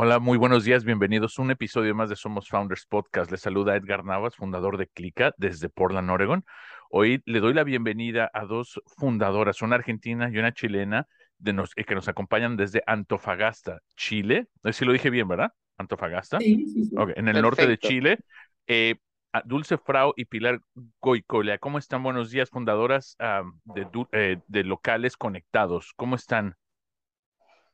Hola, muy buenos días, bienvenidos a un episodio más de Somos Founders Podcast. Les saluda Edgar Navas, fundador de Clica desde Portland, Oregon. Hoy le doy la bienvenida a dos fundadoras, una argentina y una chilena, de nos, eh, que nos acompañan desde Antofagasta, Chile. No sé si lo dije bien, ¿verdad? Antofagasta. Sí, sí, sí. Okay, en el norte de Chile. Eh, Dulce Frau y Pilar Goicolia, ¿cómo están? Buenos días, fundadoras um, de, eh, de locales conectados. ¿Cómo están?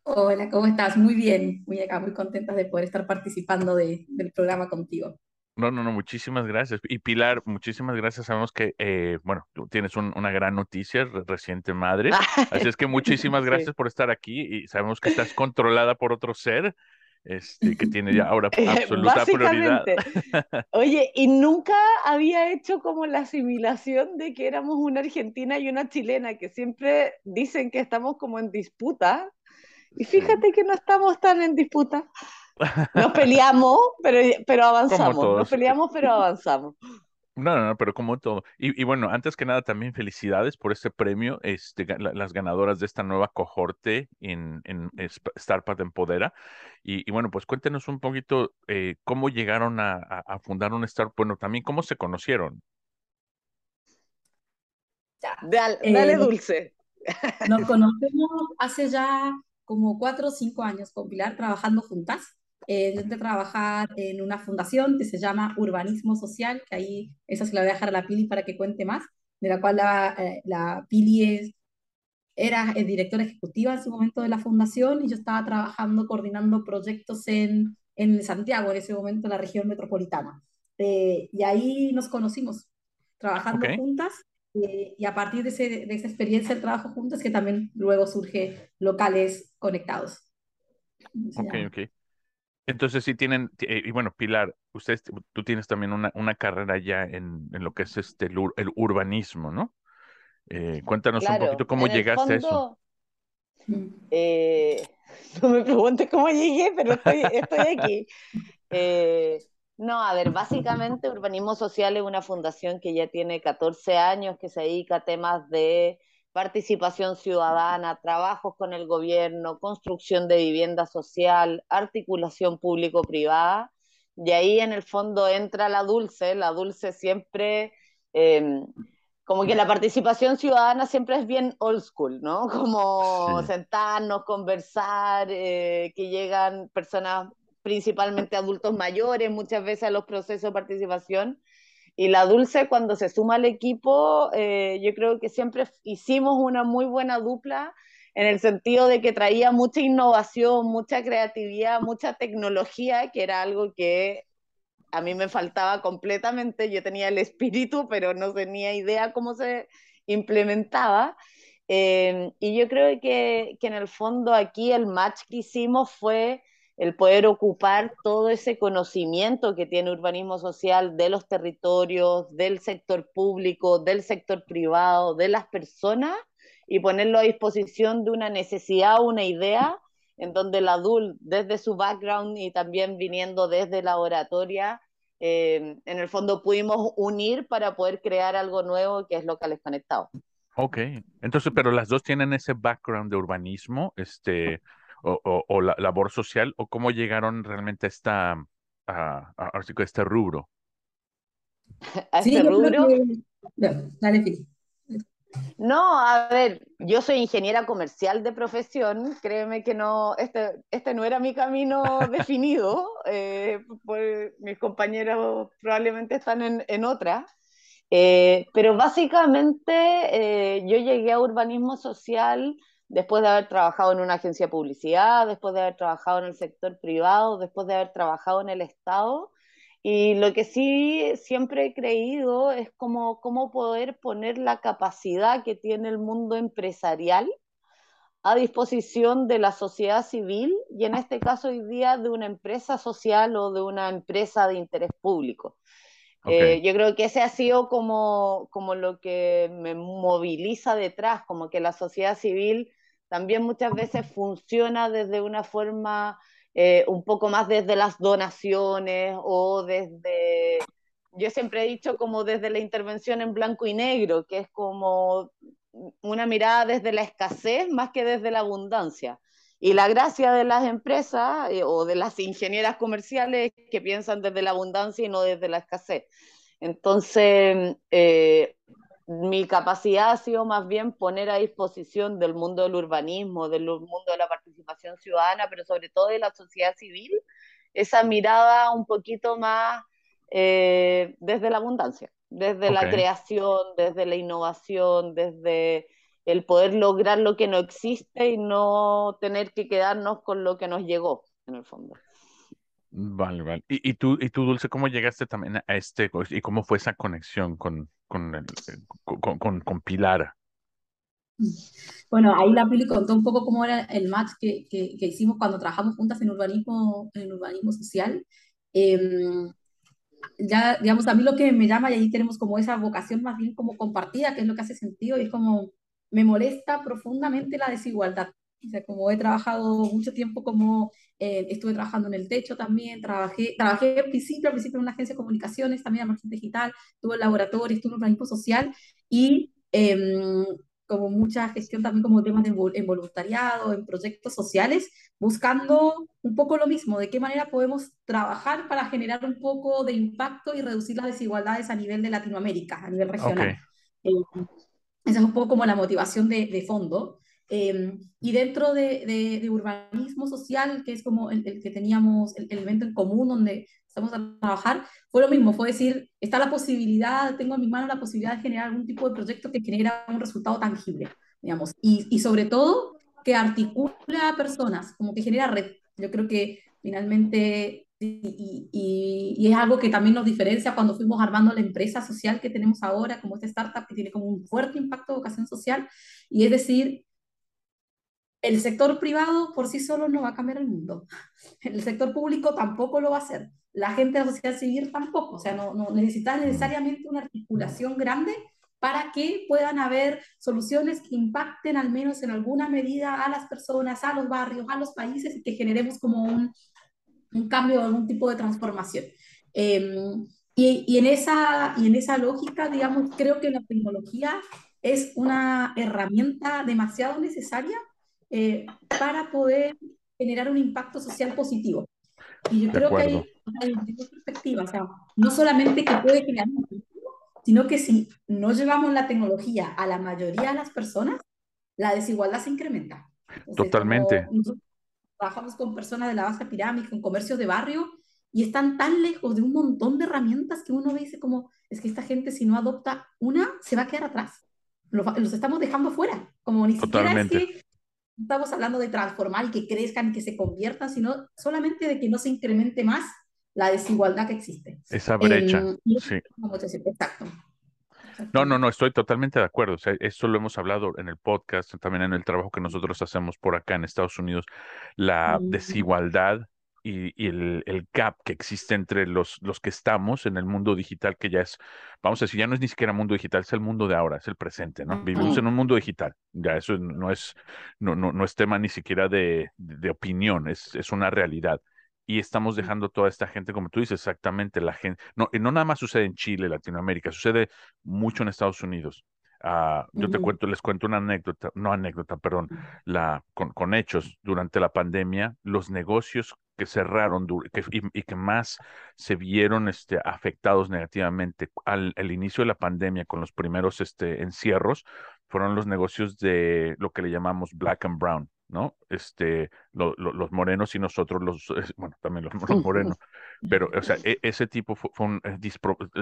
Hola, ¿cómo estás? Muy bien, muy acá, muy contentas de poder estar participando de, del programa contigo. No, no, no, muchísimas gracias. Y Pilar, muchísimas gracias. Sabemos que, eh, bueno, tú tienes un, una gran noticia, reciente madre. Así es que muchísimas gracias sí. por estar aquí y sabemos que estás controlada por otro ser. Este, que tiene ya ahora absoluta prioridad. Oye, y nunca había hecho como la asimilación de que éramos una argentina y una chilena, que siempre dicen que estamos como en disputa, y fíjate que no estamos tan en disputa. Nos peleamos, pero, pero avanzamos. Nos peleamos, pero avanzamos. No, no, no, pero como todo. Y, y, bueno, antes que nada, también felicidades por este premio, este, las ganadoras de esta nueva cohorte en, en Startup Empodera. Y, y, bueno, pues cuéntenos un poquito eh, cómo llegaron a, a, a, fundar un startup, bueno, también cómo se conocieron. Ya. Dale, dale eh, dulce. Nos conocemos hace ya como cuatro o cinco años con Pilar trabajando juntas. Eh, yo entré a trabajar en una fundación que se llama Urbanismo Social, que ahí esa se la voy a dejar a la Pili para que cuente más, de la cual la, eh, la Pili es, era el directora ejecutiva en su momento de la fundación y yo estaba trabajando, coordinando proyectos en, en Santiago, en ese momento en la región metropolitana. Eh, y ahí nos conocimos, trabajando okay. juntas eh, y a partir de, ese, de, esa experiencia de trabajo juntos que también luego surge locales conectados. Ok, ok. Entonces sí tienen, eh, y bueno, Pilar, usted, tú tienes también una, una carrera ya en, en, lo que es este, el, el urbanismo, ¿no? Eh, cuéntanos claro, un poquito cómo llegaste fondo, a eso. Eh, no me preguntes cómo llegué, pero estoy, estoy aquí. No, a ver, básicamente Urbanismo Social es una fundación que ya tiene 14 años, que se dedica a temas de participación ciudadana, trabajos con el gobierno, construcción de vivienda social, articulación público-privada. Y ahí en el fondo entra la Dulce. La Dulce siempre, eh, como que la participación ciudadana siempre es bien old school, ¿no? Como sí. sentarnos, conversar, eh, que llegan personas principalmente adultos mayores, muchas veces a los procesos de participación. Y la Dulce, cuando se suma al equipo, eh, yo creo que siempre hicimos una muy buena dupla en el sentido de que traía mucha innovación, mucha creatividad, mucha tecnología, que era algo que a mí me faltaba completamente. Yo tenía el espíritu, pero no tenía idea cómo se implementaba. Eh, y yo creo que, que en el fondo aquí el match que hicimos fue el poder ocupar todo ese conocimiento que tiene urbanismo social de los territorios, del sector público, del sector privado, de las personas y ponerlo a disposición de una necesidad, una idea, en donde el adulto, desde su background y también viniendo desde la oratoria, eh, en el fondo pudimos unir para poder crear algo nuevo que es Locales Conectados. Ok, entonces, pero las dos tienen ese background de urbanismo, este o, o, o la labor social o cómo llegaron realmente a, esta, a, a, a este rubro? ¿A este sí, rubro? Que... No, dale, No, a ver, yo soy ingeniera comercial de profesión, créeme que no, este, este no era mi camino definido, eh, pues mis compañeros probablemente están en, en otra, eh, pero básicamente eh, yo llegué a urbanismo social después de haber trabajado en una agencia de publicidad, después de haber trabajado en el sector privado, después de haber trabajado en el Estado. Y lo que sí siempre he creído es como cómo poder poner la capacidad que tiene el mundo empresarial a disposición de la sociedad civil y en este caso hoy día de una empresa social o de una empresa de interés público. Eh, yo creo que ese ha sido como, como lo que me moviliza detrás, como que la sociedad civil también muchas veces funciona desde una forma eh, un poco más desde las donaciones o desde, yo siempre he dicho como desde la intervención en blanco y negro, que es como una mirada desde la escasez más que desde la abundancia. Y la gracia de las empresas eh, o de las ingenieras comerciales que piensan desde la abundancia y no desde la escasez. Entonces, eh, mi capacidad ha sido más bien poner a disposición del mundo del urbanismo, del mundo de la participación ciudadana, pero sobre todo de la sociedad civil, esa mirada un poquito más eh, desde la abundancia, desde la creación, desde la innovación, desde el poder lograr lo que no existe y no tener que quedarnos con lo que nos llegó, en el fondo. Vale, vale. ¿Y, y, tú, y tú, Dulce, cómo llegaste también a este, y cómo fue esa conexión con, con, el, con, con, con Pilar? Bueno, ahí la Pili contó un poco cómo era el match que, que, que hicimos cuando trabajamos juntas en urbanismo, en urbanismo social. Eh, ya, digamos, a mí lo que me llama, y ahí tenemos como esa vocación más bien como compartida, que es lo que hace sentido, y es como, me molesta profundamente la desigualdad. O sea, como he trabajado mucho tiempo como, eh, estuve trabajando en el techo también, trabajé, trabajé al principio, al principio en una agencia de comunicaciones, también en marketing digital, tuve laboratorio, estuve en un organismo social, y eh, como mucha gestión también como temas de, en voluntariado, en proyectos sociales, buscando un poco lo mismo, de qué manera podemos trabajar para generar un poco de impacto y reducir las desigualdades a nivel de Latinoamérica, a nivel regional. Eh, esa es un poco como la motivación de, de fondo. Eh, y dentro de, de, urbanismo social, que es como el, el que teníamos, el, el, evento en común donde estamos a trabajar, fue lo mismo, fue decir, está la posibilidad, tengo en mi mano la posibilidad de generar algún tipo de proyecto que genera un resultado tangible, digamos, y, y sobre todo que articula a personas, como que genera red. Yo creo que finalmente, y, es algo que también nos diferencia cuando fuimos armando la empresa social que tenemos ahora, como esta startup que tiene como un fuerte impacto de vocación social, y es decir, el sector privado por sí solo no va a cambiar el mundo. El sector público tampoco lo va a hacer. La gente de la sociedad civil tampoco. O sea, no, no necesita necesariamente una articulación grande para que puedan haber soluciones que impacten al menos en alguna medida a las personas, a los barrios, a los países y que generemos como un, un cambio, algún tipo de transformación. Eh, y, y, en esa, y en esa lógica, digamos, creo que la tecnología es una herramienta demasiado necesaria eh, para poder generar un impacto social positivo. Y yo creo que hay, hay dos perspectivas, o sea, no solamente que puede generar un sino que si no llevamos la tecnología a la mayoría de las personas, la desigualdad se incrementa. Entonces, Totalmente. Trabajamos con personas de la base pirámide, con comercios de barrio, y están tan lejos de un montón de herramientas que uno dice como, es que esta gente si no adopta una, se va a quedar atrás. Los, los estamos dejando fuera. Como ni Totalmente. siquiera es que estamos hablando de transformar y que crezcan, que se conviertan, sino solamente de que no se incremente más la desigualdad que existe. Esa brecha, eh, sí. Exacto. No, no, no, estoy totalmente de acuerdo. O sea, esto lo hemos hablado en el podcast, también en el trabajo que nosotros hacemos por acá en Estados Unidos, la mm. desigualdad y, y el, el, gap que existe entre los, los que estamos en el mundo digital, que ya es, vamos a decir, ya no es ni siquiera mundo digital, es el mundo de ahora, es el presente, ¿no? Vivimos en un mundo digital, ya eso no es, no, no, no es tema ni siquiera de, de opinión, es, es una realidad y estamos dejando toda esta gente, como tú dices, exactamente, la gente, no, no nada más sucede en Chile, Latinoamérica, sucede mucho en Estados Unidos. Uh, yo te cuento, les cuento una anécdota, no anécdota, perdón, la, con, con hechos. Durante la pandemia, los negocios que cerraron que, y, y, que más se vieron este, afectados negativamente al, al, inicio de la pandemia con los primeros este, encierros fueron los negocios de lo que le llamamos black and brown, ¿no? Este, lo, lo, los morenos y nosotros los, bueno, también los, los morenos, pero, o sea, e, ese tipo fue, fue un,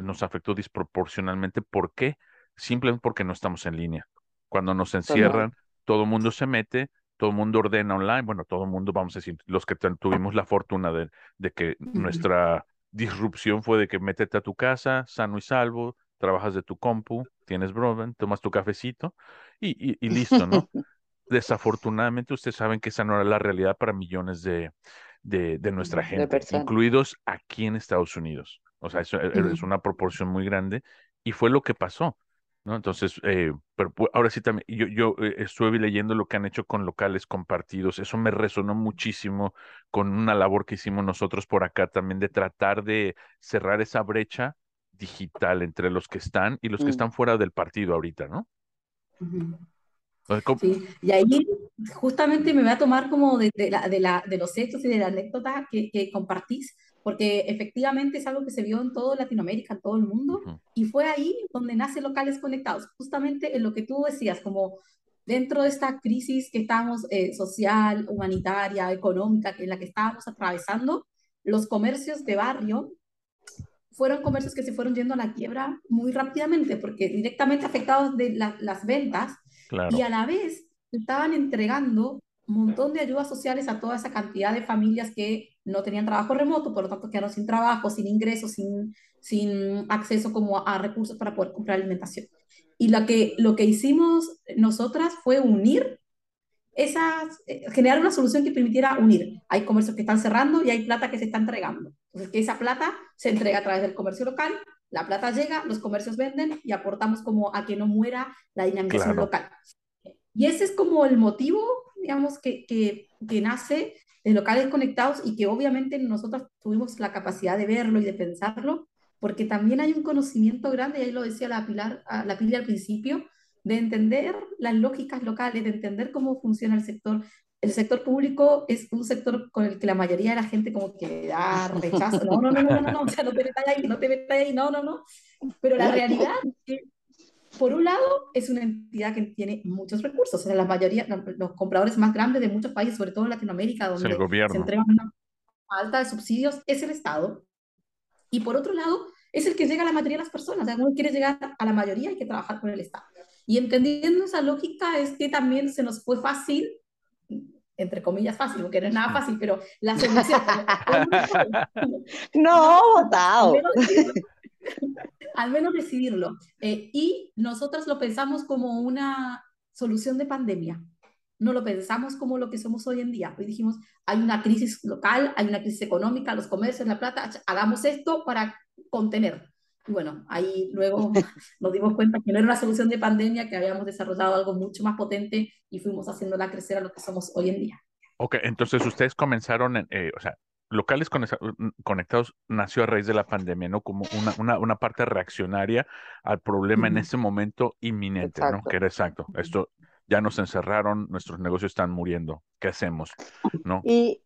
nos afectó disproporcionalmente. ¿Por qué? simplemente porque no estamos en línea. Cuando nos encierran, todo el mundo se mete, todo el mundo ordena online, bueno, todo el mundo, vamos a decir, los que tuvimos la fortuna de, de que nuestra disrupción fue de que métete a tu casa, sano y salvo, trabajas de tu compu, tienes broadband, tomas tu cafecito y, y, y listo, ¿no? desafortunadamente ustedes saben que esa no era la realidad para millones de, de, nuestra gente, incluidos aquí en Estados Unidos. O sea, eso e, es una proporción muy grande y fue lo que pasó. ¿no? Entonces, eh, pero ahora sí también, yo, yo eh, estuve leyendo lo que han hecho con locales compartidos, eso me resonó muchísimo con una labor que hicimos nosotros por acá también de tratar de cerrar esa brecha digital entre los que están y los que mm. están fuera del partido ahorita, ¿no? Sí, y ahí justamente me voy a tomar como de, la, de, la, de los hechos y de la anécdota que, que, compartís, porque efectivamente es algo que se vio en toda Latinoamérica, en todo el mundo, y fue ahí donde nace Locales Conectados, justamente en lo que tú decías, como dentro de esta crisis que estamos eh, social, humanitaria, económica, en la que estábamos atravesando, los comercios de barrio fueron comercios que se fueron yendo a la quiebra muy rápidamente, porque directamente afectados de las ventas y a la vez estaban entregando un montón de ayudas sociales a toda esa cantidad de familias que no tenían trabajo remoto, por lo tanto quedaron sin trabajo, sin ingresos, sin, sin acceso como a, recursos para poder comprar alimentación. Y lo que, lo que hicimos nosotras fue unir esas, eh, generar una solución que permitiera unir. Hay comercios que están cerrando y hay plata que se está entregando. Entonces, que esa plata se entrega a través del comercio local, la plata llega, los comercios venden y aportamos como a que no muera la dinamización local. Y ese es como el motivo, digamos, que, que, que nace de locales conectados y que obviamente nosotros tuvimos la capacidad de verlo y de pensarlo, porque también hay un conocimiento grande, y ahí lo decía la Pilar, la Pilar al principio, de entender las lógicas locales, de entender cómo funciona el sector. El sector público es un sector con el que la mayoría de la gente como que le da rechazo. No, no, no, no, no, no, o sea, no te metas ahí, no te metas ahí, no, no, no. Pero la realidad es que, por un lado, es una entidad que tiene muchos recursos. O sea, la mayoría, los compradores más grandes de muchos países, sobre todo en Latinoamérica, donde se entrega una falta de subsidios, es el Estado. Y por otro lado, es el que llega a la mayoría de las personas. O sea, uno quiere llegar a la mayoría, hay que trabajar con el Estado. Y entendiendo esa lógica es que también se nos fue fácil, entre comillas fácil, porque no es nada fácil, pero la solución... no, votado. Al menos decidirlo. Eh, y nosotros lo pensamos como una solución de pandemia. No lo pensamos como lo que somos hoy en día. Hoy dijimos, hay una crisis local, hay una crisis económica, los comercios, la plata, hagamos esto para contener. Bueno, ahí luego nos dimos cuenta que no era una solución de pandemia, que habíamos desarrollado algo mucho más potente y fuimos haciéndola crecer a lo que somos hoy en día. Ok, entonces ustedes comenzaron, eh, o sea, locales conectados nació a raíz de la pandemia, ¿no? Como una, una, una parte reaccionaria al problema en ese momento inminente, ¿no? Que era exacto. Esto ya nos encerraron, nuestros negocios están muriendo. ¿Qué hacemos? ¿No? Y,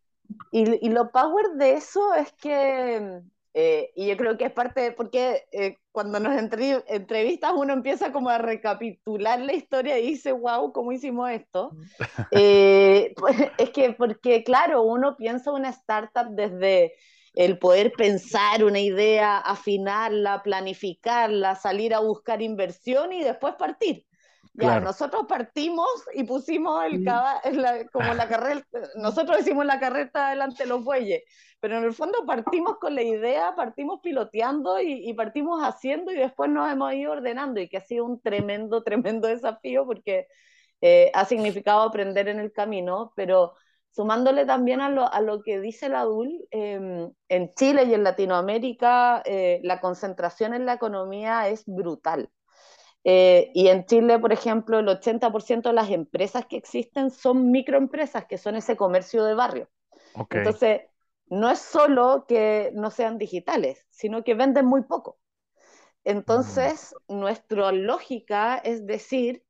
y, y lo power de eso es que eh, y yo creo que es parte, de, porque eh, cuando nos entrevistas uno empieza como a recapitular la historia y dice, wow, ¿cómo hicimos esto? Eh, pues, es que, porque claro, uno piensa una startup desde el poder pensar una idea, afinarla, planificarla, salir a buscar inversión y después partir. Ya, nosotros partimos y pusimos el como la carrera, nosotros hicimos la carreta delante de los bueyes, pero en el fondo partimos con la idea, partimos piloteando y, partimos haciendo y después nos hemos ido ordenando y que ha sido un tremendo, tremendo desafío porque eh, ha significado aprender en el camino, pero sumándole también a lo, a lo que dice la DUL, em, en Chile y en Latinoamérica eh, la concentración en la economía es brutal. Eh, y en Chile, por ejemplo, el 80% de las empresas que existen son microempresas, que son ese comercio de barrio. Entonces, no es solo que no sean digitales, sino que venden muy poco. Entonces, mm. nuestra lógica es decir,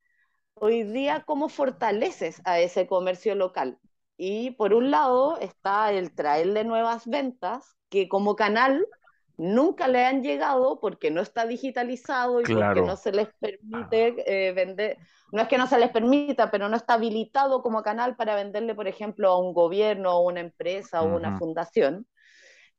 hoy día, ¿cómo fortaleces a ese comercio local? Y por un lado está el traerle nuevas ventas, que como canal nunca le han llegado porque no está digitalizado y porque no se les permite eh, vender, no es que no se les permita, pero no está habilitado como canal para venderle, por ejemplo, a un gobierno o una empresa o una fundación.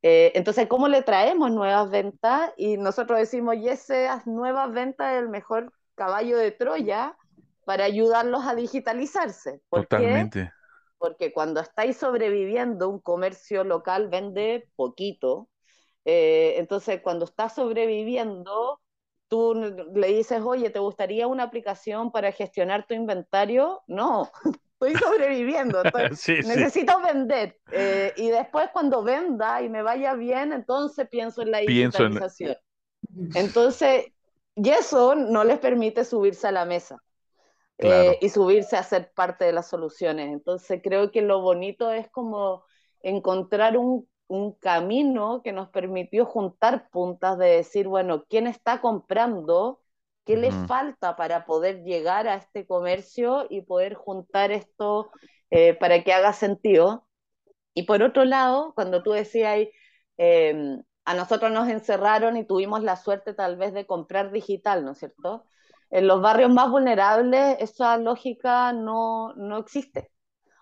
Eh, entonces, ¿cómo le traemos nuevas ventas? Y nosotros decimos, y esas nuevas ventas es el mejor caballo de Troya para ayudarlos a digitalizarse. ¿Por Totalmente. Porque cuando estáis sobreviviendo, un comercio local vende poquito, eh, entonces, cuando está sobreviviendo, tú le dices, oye, ¿te gustaría una aplicación para gestionar tu inventario? No, estoy sobreviviendo, necesito vender. Eh, y después cuando venda y me vaya bien, entonces pienso en la digitalización. Entonces, y eso no les permite subirse a la mesa. Eh, y subirse a ser parte de las soluciones. Entonces creo que lo bonito es como encontrar un, un camino que nos permitió juntar puntas de decir, bueno, ¿quién está comprando? ¿Qué le falta para poder llegar a este comercio y poder juntar esto eh, para que haga sentido? Y por otro lado, cuando tú decías, eh, a nosotros nos encerraron y tuvimos la suerte tal vez de comprar digital, ¿no es cierto? En los barrios más vulnerables esa lógica no, no existe.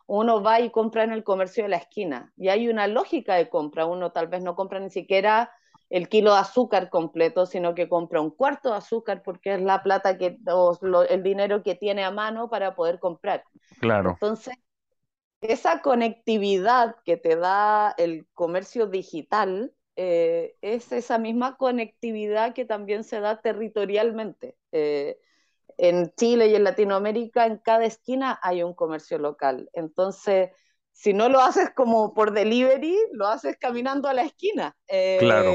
Uno va y compra en el comercio de la esquina y hay una lógica de compra. Uno tal vez no compra ni siquiera el kilo de azúcar completo, sino que compra un cuarto de azúcar porque es la plata que, o el dinero que tiene a mano para poder comprar. Claro. Entonces, esa conectividad que te da el comercio digital eh, es esa misma conectividad que también se da territorialmente. Eh, en Chile y en Latinoamérica, en cada esquina hay un comercio local. Entonces, si no lo haces como por delivery, lo haces caminando a la esquina. Eh, claro.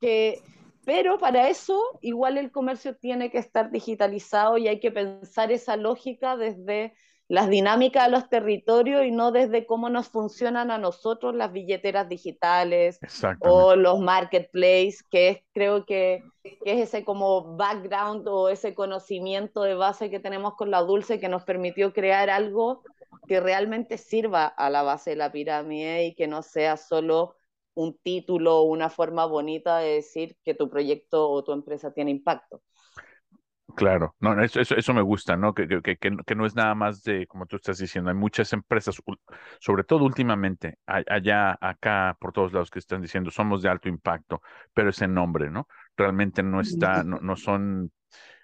Que, pero para eso, igual el comercio tiene que estar digitalizado y hay que pensar esa lógica desde las dinámicas de los territorios y no desde cómo nos funcionan a nosotros las billeteras digitales o los marketplaces, que es, creo que, es ese como background o ese conocimiento de base que tenemos con la Dulce que nos permitió crear algo que realmente sirva a la base de la pirámide y que no sea solo un título o una forma bonita de decir que tu proyecto o tu empresa tiene impacto. Claro, no, eso, eso, me gusta, ¿no? Que, que, que, no es nada más de, como tú estás diciendo, hay muchas empresas, sobre todo últimamente, allá, acá, por todos lados que están diciendo, somos de alto impacto, pero ese nombre, ¿no? Realmente no está, no, no son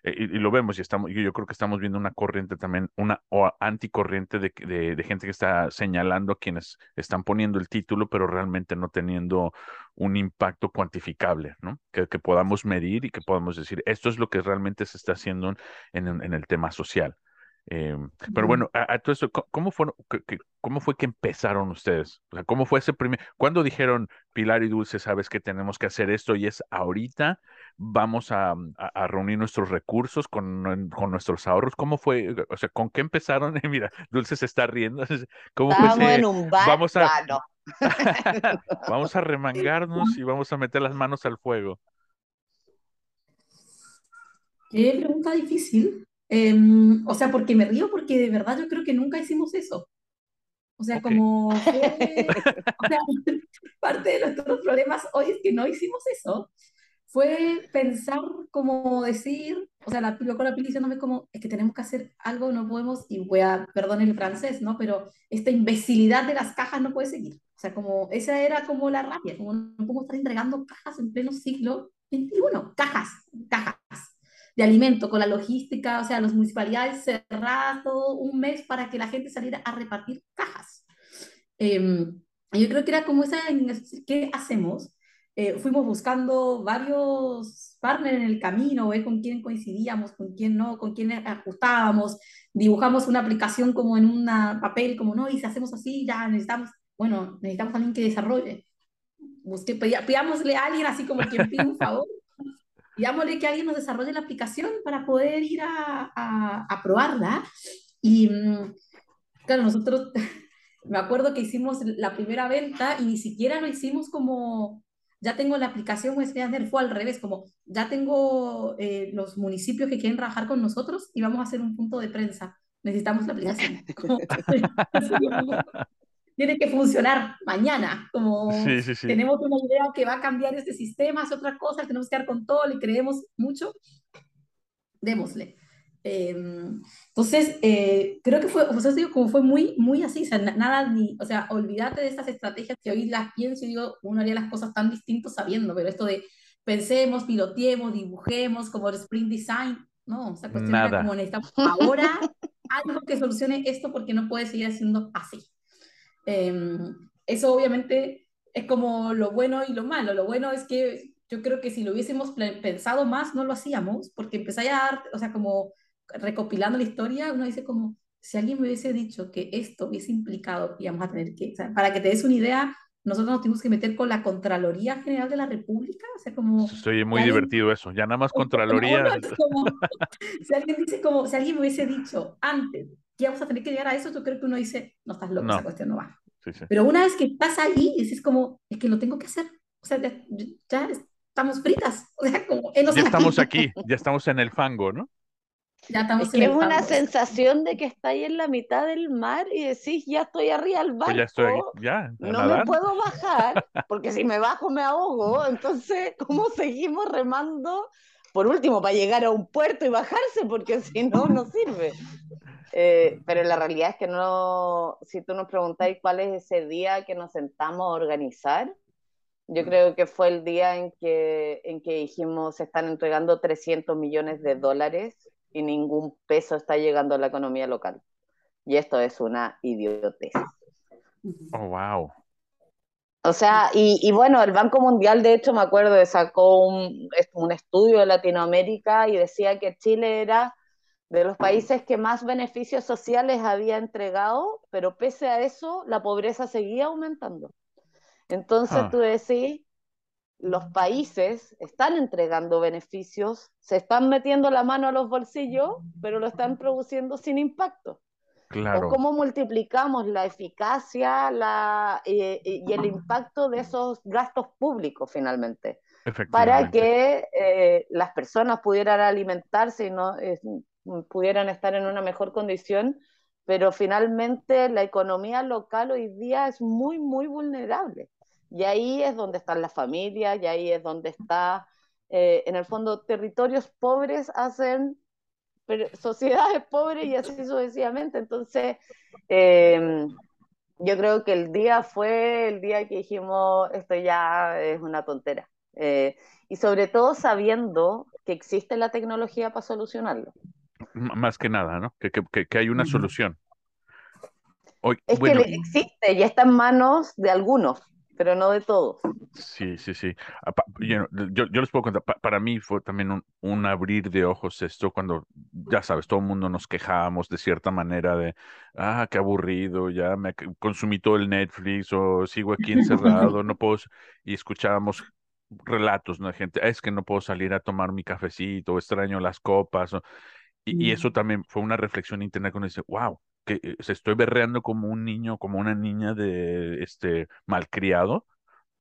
eh, y, lo vemos y estamos, yo, yo creo que estamos viendo una corriente también, una o anticorriente de, de, gente que está señalando a quienes están poniendo el título, pero realmente no teniendo un impacto cuantificable, ¿no? Que, que podamos medir y que podamos decir, esto es lo que realmente se está haciendo en, en el tema social. Eh, pero bueno, a, todo eso, ¿cómo fue, que, ¿cómo fue que empezaron ustedes? O sea, ¿cómo fue ese primer, cuándo dijeron Pilar y Dulce, sabes que tenemos que hacer esto y es ahorita, vamos a, a, reunir nuestros recursos con, con, nuestros ahorros? ¿Cómo fue? O sea, ¿con qué empezaron? Mira, Dulce se está riendo. ¿Cómo fue en un bar, vamos a, vamos a remangarnos y vamos a meter las manos al fuego. Qué pregunta difícil. Em, o sea, porque me río porque de verdad yo creo que nunca hicimos eso. O sea, como o sea, parte de nuestros problemas hoy es que no hicimos eso. Fue pensar como decir, o sea, la, lo con la pili diciéndome como, es que tenemos que hacer algo, no podemos, y voy a, perdón el francés, ¿no? Pero esta imbecilidad de las cajas no puede seguir. O sea, como, esa era como la rabia, como no podemos estar entregando cajas en pleno siglo XXI, cajas, cajas de alimento, con la logística, o sea, las municipalidades cerradas todo un mes para que la gente saliera a repartir cajas. Em, yo creo que era como esa, ¿qué hacemos? Eh, fuimos buscando varios partners en el camino, ¿eh? con quién coincidíamos, con quién no, con quién ajustábamos, dibujamos una aplicación como en un papel, como no, y si hacemos así, ya necesitamos, bueno, necesitamos a alguien que desarrolle. Busque, pidámosle a alguien así como quien pide un favor pidámosle que alguien nos desarrolle la aplicación para poder ir a, a, probarla. Y mm, claro, nosotros, me acuerdo que hicimos la primera venta y ni siquiera lo hicimos como, ya tengo la aplicación, pues, fue al revés, como ya tengo eh, los municipios que quieren trabajar con nosotros y vamos a hacer un punto de prensa. Necesitamos la aplicación. tiene que funcionar mañana, como tenemos una idea que va a cambiar este sistema, es otra cosa, tenemos que dar con todo, le creemos mucho, démosle. Em, entonces, eh, creo que fue, o sea, digo, como fue muy, muy así, o sea, nada ni, o sea, olvídate de estas estrategias que hoy las pienso y digo, uno haría las cosas tan distintos sabiendo, pero esto de pensemos, piloteemos, dibujemos, como el sprint design, no, o sea, cuestión nada. como necesitamos ahora algo que solucione esto porque no puede seguir siendo así. Em, eso obviamente es como lo bueno y lo malo. Lo bueno es que yo creo que si lo hubiésemos pensado más, no lo hacíamos, porque empezáis a dar, o sea, como recopilando la historia, uno dice como, si alguien me hubiese dicho que esto hubiese implicado que íbamos a tener que, o sea, para que te des una idea, nosotros nos tuvimos que meter con la Contraloría General de la República, o sea, como... Estoy muy divertido eso, ya nada más Contraloría. si alguien dice como, si alguien me hubiese dicho antes que íbamos a tener que llegar a eso, yo creo que uno dice, no estás loco, esa cuestión no va. Pero una vez que estás ahí, dices como, es que lo tengo que hacer, o sea, ya, estamos fritas, o sea, como... Ya estamos aquí, ya estamos en el fango, ¿no? Ya estamos es que es una sensación de que está ahí en la mitad del mar y decís, ya estoy arriba del barco. Pues ya estoy, ya. No me puedo bajar, porque si me bajo me ahogo. Entonces, ¿cómo seguimos remando? Por último, para llegar a un puerto y bajarse, porque si no, no sirve. Eh, pero la realidad es que no, si tú nos preguntáis cuál es ese día que nos sentamos a organizar, yo creo que fue el día en que, en que dijimos se están entregando 300 millones de dólares y ningún peso está llegando a la economía local. Y esto es una idiotez. Oh, wow. O sea, y, y, bueno, el Banco Mundial, de hecho, me acuerdo, sacó un, un estudio de Latinoamérica y decía que Chile era de los países que más beneficios sociales había entregado, pero pese a eso, la pobreza seguía aumentando. Entonces ah. tú decís, los países están entregando beneficios, se están metiendo la mano a los bolsillos, pero lo están produciendo sin impacto. Claro. O cómo multiplicamos la eficacia la, eh, eh, y el impacto de esos gastos públicos finalmente, para que eh, las personas pudieran alimentarse y no pudieran estar en una mejor condición, pero finalmente la economía local hoy día es muy, muy vulnerable. Y ahí es donde están las familias, y ahí es donde está, eh, en el fondo, territorios pobres hacen sociedades pobres y así sucesivamente. Entonces, em, yo creo que el día fue el día que dijimos, esto ya es una tontera. Eh, y sobre todo sabiendo que existe la tecnología para solucionarlo. más que nada, ¿no? Que, que, que hay una solución. es que existe y está en manos de algunos pero no de todos. Sí, sí, sí. Yo, yo, les puedo contar, para mí fue también un, un, abrir de ojos esto cuando, ya sabes, todo el mundo nos quejábamos de cierta manera de, ah, qué aburrido, ya me consumí todo el Netflix o sigo aquí encerrado, no puedo, y escuchábamos relatos, ¿no? De gente, es que no puedo salir a tomar mi cafecito, extraño las copas, y, y, eso también fue una reflexión interna cuando dice, wow, que eh, se estoy berreando como un niño, como una niña de este malcriado,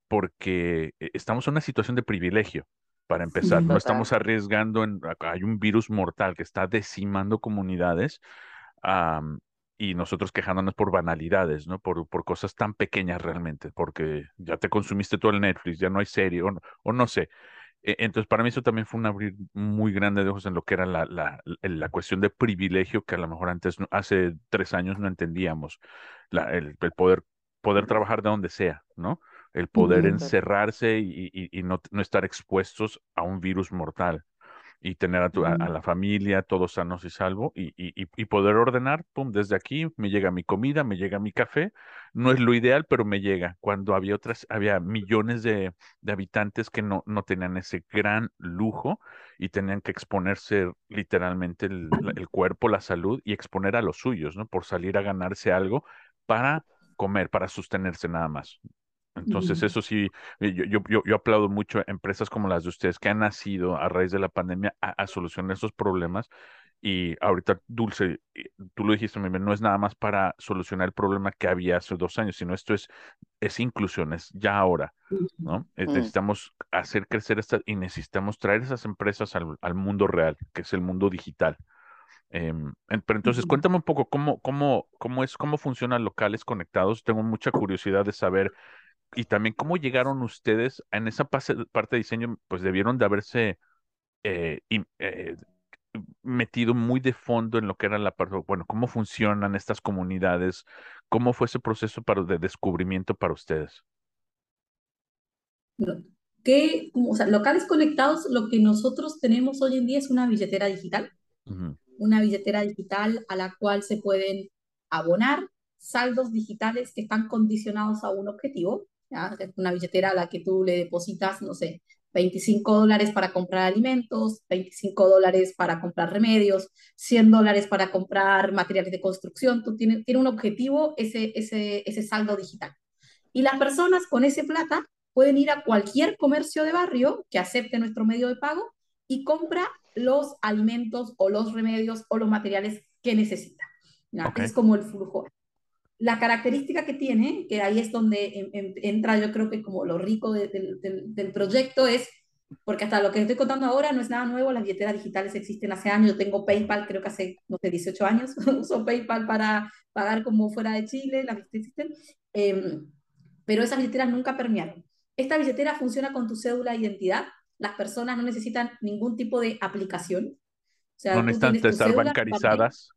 porque eh, estamos en una situación de privilegio. Para empezar, no estamos arriesgando en, hay un virus mortal que está decimando comunidades y nosotros quejándonos por banalidades, ¿no? Por, por cosas tan pequeñas realmente, porque ya te consumiste todo el Netflix, ya no hay serie, o, o no sé. E, entonces, para mí eso también fue un abrir muy grande de ojos en lo que era la, la, la cuestión de privilegio que a lo mejor antes, hace tres años no entendíamos, la, el, el, poder, poder trabajar de donde sea, ¿no? El poder encerrarse y, y, y no, no, estar expuestos a un virus mortal y tener a, tu, a, la familia todos sanos y salvo y, y, poder ordenar, pum, desde aquí me llega mi comida, me llega mi café, no es lo ideal, pero me llega. Cuando había otras, había millones de, de habitantes que no, no tenían ese gran lujo y tenían que exponerse literalmente el, el cuerpo, la salud y exponer a los suyos, ¿no? Por salir a ganarse algo para comer, para sostenerse nada más. Entonces, eso sí, eh, yo, yo, yo, aplaudo mucho a empresas como las de ustedes que han nacido a raíz de la pandemia a, solucionar esos problemas. Y ahorita, Dulce, eh, tú lo dijiste muy bien, no es nada más para solucionar el problema que había hace dos años, sino esto es, es inclusión, es ya ahora, ¿no? Eh, mm. Necesitamos hacer crecer esta y necesitamos traer esas empresas al, al mundo real, que es el mundo digital. Em, pero entonces, cuéntame un poco cómo, cómo, cómo es, cómo funcionan locales conectados. Tengo mucha curiosidad de saber y también cómo llegaron ustedes en esa parte de diseño, pues debieron de haberse eh, eh, metido muy de fondo en lo que era la parte, bueno, cómo funcionan estas comunidades, cómo fue ese proceso para, de descubrimiento para ustedes. Que, o sea, locales conectados, lo que nosotros tenemos hoy en día es una billetera digital, una billetera digital a la cual se pueden abonar saldos digitales que están condicionados a un objetivo una billetera a la que tú le depositas, no sé, 25 dólares para comprar alimentos, 25 dólares para comprar remedios, 100 dólares para comprar materiales de construcción. Tú tiene, tiene un objetivo ese, ese, ese saldo digital. Y las personas con ese plata pueden ir a cualquier comercio de barrio que acepte nuestro medio de pago y compra los alimentos o los remedios o los materiales que necesita. Es como el flujo. La característica que tiene, que ahí es donde entra yo creo que como lo rico del proyecto es, porque hasta lo que estoy contando ahora no es nada nuevo, las billeteras digitales existen hace años, yo tengo PayPal, creo que hace, no sé, 18 años, uso PayPal para pagar como fuera de Chile, las billeteras existen, em, pero esas billeteras nunca permearon. Esta billetera funciona con tu cédula de identidad, las personas no necesitan ningún tipo de aplicación. O sea, no necesitan estar bancarizadas.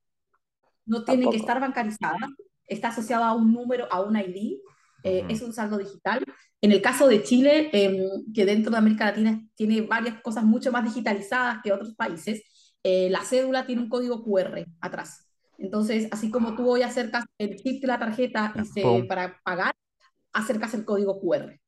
No tienen que estar bancarizadas. Está asociado a un número, a un ID. Eh, es un saldo digital. En el caso de Chile, em, que dentro de América Latina tiene varias cosas mucho más digitalizadas que otros países, eh, la cédula tiene un código QR atrás. Entonces, así como tú hoy acercas el chip de la tarjeta para pagar, acercas el código QR.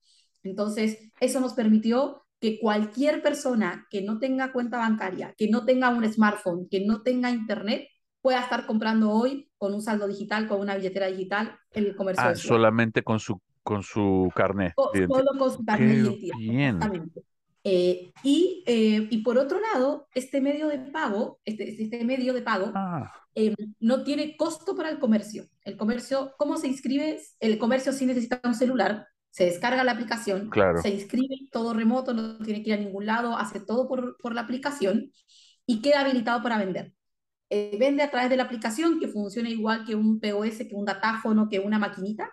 Entonces, eso nos permitió que cualquier persona que no tenga cuenta bancaria, que no tenga un smartphone, que no tenga internet, pueda estar comprando hoy con un saldo digital, con una billetera digital, el comercio. Ah, solamente con su, con su carnet. solo con su carnet Bien. Eh, y, eh, y, por otro lado, este medio de pago, este, este medio de pago ah. eh, no tiene costo para el comercio. El comercio, ¿cómo se inscribe? El comercio sí necesita un celular, se descarga la aplicación, se inscribe todo remoto, no tiene que ir a ningún lado, hace todo por, por la aplicación y queda habilitado para vender. Eh, vende a través de la aplicación que funciona igual que un POS, que un datáfono, que una maquinita,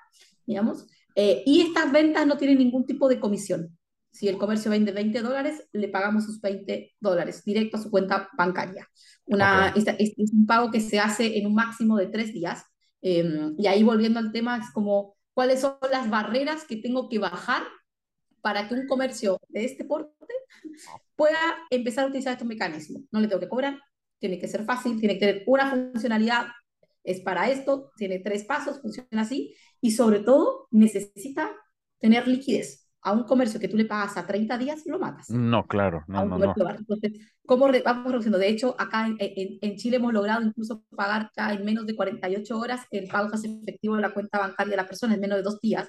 digamos, eh, y estas ventas no tienen ningún tipo de comisión. Si el comercio vende 20 dólares, le pagamos sus 20 dólares directo a su cuenta bancaria. Una, es, un pago que se hace en un máximo de tres días. Em, y ahí volviendo al tema, es como cuáles son las barreras que tengo que bajar para que un comercio de este porte pueda empezar a utilizar estos mecanismos. No le tengo que cobrar, tiene que ser fácil, tiene que tener una funcionalidad, es para esto, tiene tres pasos, funciona así, y sobre todo necesita tener liquidez. A un comercio que tú le pagas a 30 días, lo matas. No, claro, no, no, no. Entonces, ¿cómo vamos reduciendo? De hecho, acá en, en, Chile hemos logrado incluso pagar ya en menos de 48 horas el pago efectivo de la cuenta bancaria de la persona en menos de dos días.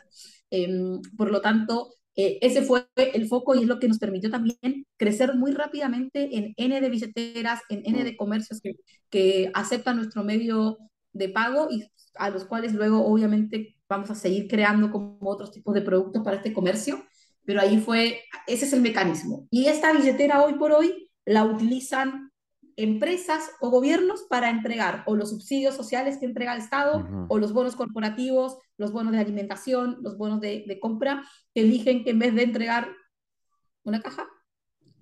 Em, por lo tanto, eh, ese fue el foco y es lo que nos permitió también crecer muy rápidamente en N de billeteras, en N de comercios que, que aceptan nuestro medio de pago y a los cuales luego obviamente vamos a seguir creando como otros tipos de productos para este comercio, pero ahí fue, ese es el mecanismo. Y esta billetera hoy por hoy la utilizan empresas o gobiernos para entregar o los subsidios sociales que entrega el Estado o los bonos corporativos, los bonos de alimentación, los bonos de, de, compra, que eligen que en vez de entregar una caja,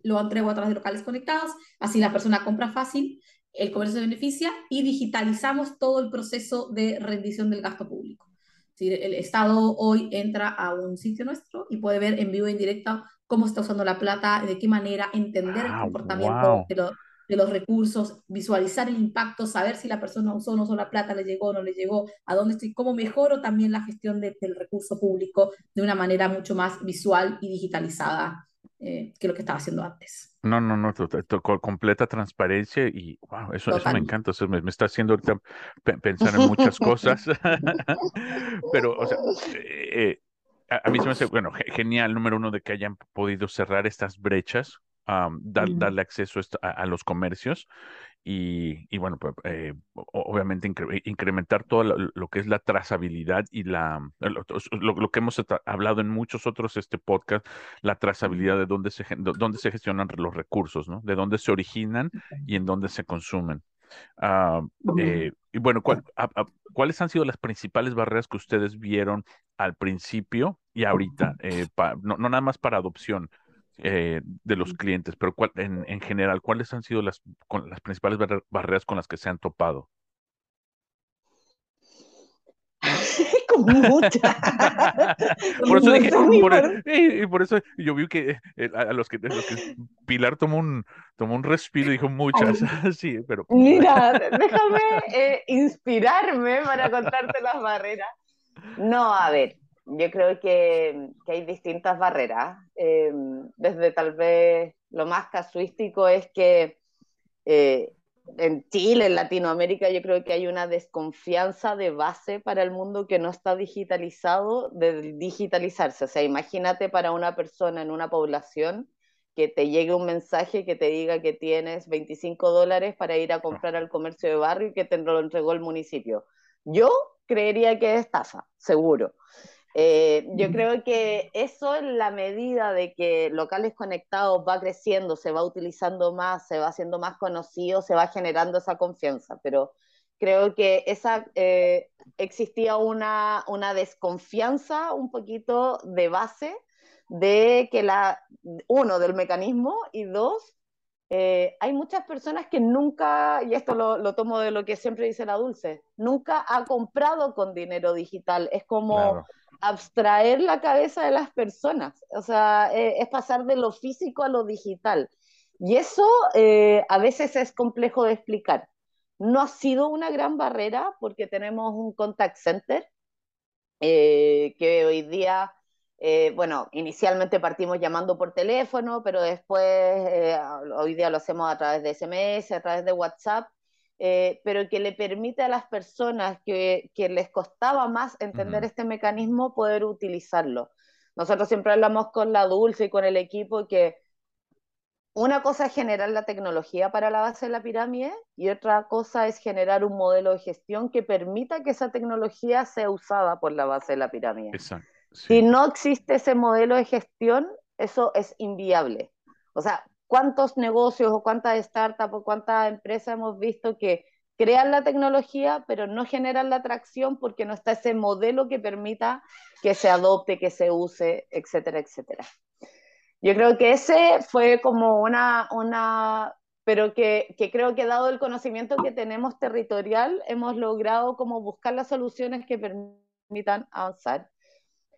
lo entrego a través de locales conectados, así la persona compra fácil, el comercio se beneficia y digitalizamos todo el proceso de rendición del gasto público. El Estado hoy entra a un sitio nuestro y puede ver en vivo y en directo cómo está usando la plata, de qué manera entender el comportamiento de, los recursos, visualizar el impacto, saber si la persona usó o no usó la plata, le llegó o no le llegó, a dónde estoy, cómo mejoro también la gestión del recurso público de una manera mucho más visual y digitalizada eh, que lo que estaba haciendo antes. No, no, no, con completa transparencia y wow, eso, eso me encanta, me, está haciendo ahorita pensar en muchas cosas, pero, o sea, eh, a, mí se me hace, bueno, genial, número uno, de que hayan podido cerrar estas brechas, darle acceso a, los comercios y, bueno, pues, eh, obviamente incrementar todo lo, que es la trazabilidad y la lo, que hemos hablado en muchos otros este podcast, la trazabilidad de dónde se, dónde se gestionan los recursos, ¿no? De dónde se originan y en dónde se consumen. Ah, eh, y bueno, ¿cuáles han sido las principales barreras que ustedes vieron al principio y ahorita? Eh, no, no, nada más para adopción, eh, de los clientes, pero en, en, general, ¿cuáles han sido las, las principales barreras con las que se han topado? Como muchas. por eso dije, por, y, por eso yo vi que eh, a, los que, Pilar tomó un, tomó un respiro y dijo muchas, sí, pero. Mira, déjame eh, inspirarme para contarte las barreras. No, a ver, yo creo que, que hay distintas barreras. Eh, desde tal vez lo más casuístico es que eh, en Chile, en Latinoamérica, yo creo que hay una desconfianza de base para el mundo que no está digitalizado de digitalizarse. O sea, imagínate para una persona en una población que te llegue un mensaje que te diga que tienes 25 dólares para ir a comprar al comercio de barrio y que te lo entregó el municipio. Yo creería que es estafa, seguro. Eh, yo creo que eso en la medida de que locales conectados va creciendo, se va utilizando más, se va haciendo más conocido, se va generando esa confianza, pero creo que esa, eh, existía una, una desconfianza un poquito de base de que la, uno, del mecanismo y dos, eh, hay muchas personas que nunca, y esto lo, lo, tomo de lo que siempre dice la Dulce, nunca ha comprado con dinero digital. Es como abstraer la cabeza de las personas, o sea, eh, es pasar de lo físico a lo digital. Y eso eh, a veces es complejo de explicar. No ha sido una gran barrera porque tenemos un contact center eh, que hoy día, bueno, inicialmente partimos llamando por teléfono, pero después hoy día lo hacemos a través de SMS, a través de WhatsApp eh, pero que le permite a las personas que, que les costaba más entender este mecanismo poder utilizarlo. Nosotros siempre hablamos con la Dulce y con el equipo que una cosa es generar la tecnología para la base de la pirámide y otra cosa es generar un modelo de gestión que permita que esa tecnología sea usada por la base de la pirámide. Exacto, Si no existe ese modelo de gestión, eso es inviable. O sea, cuántos negocios o cuántas startups o cuántas empresas hemos visto que crean la tecnología, pero no generan la atracción porque no está ese modelo que permita que se adopte, que se use, etcétera, etcétera. Yo creo que ese fue como una, una pero que, que, creo que dado el conocimiento que tenemos territorial, hemos logrado como buscar las soluciones que permitan avanzar.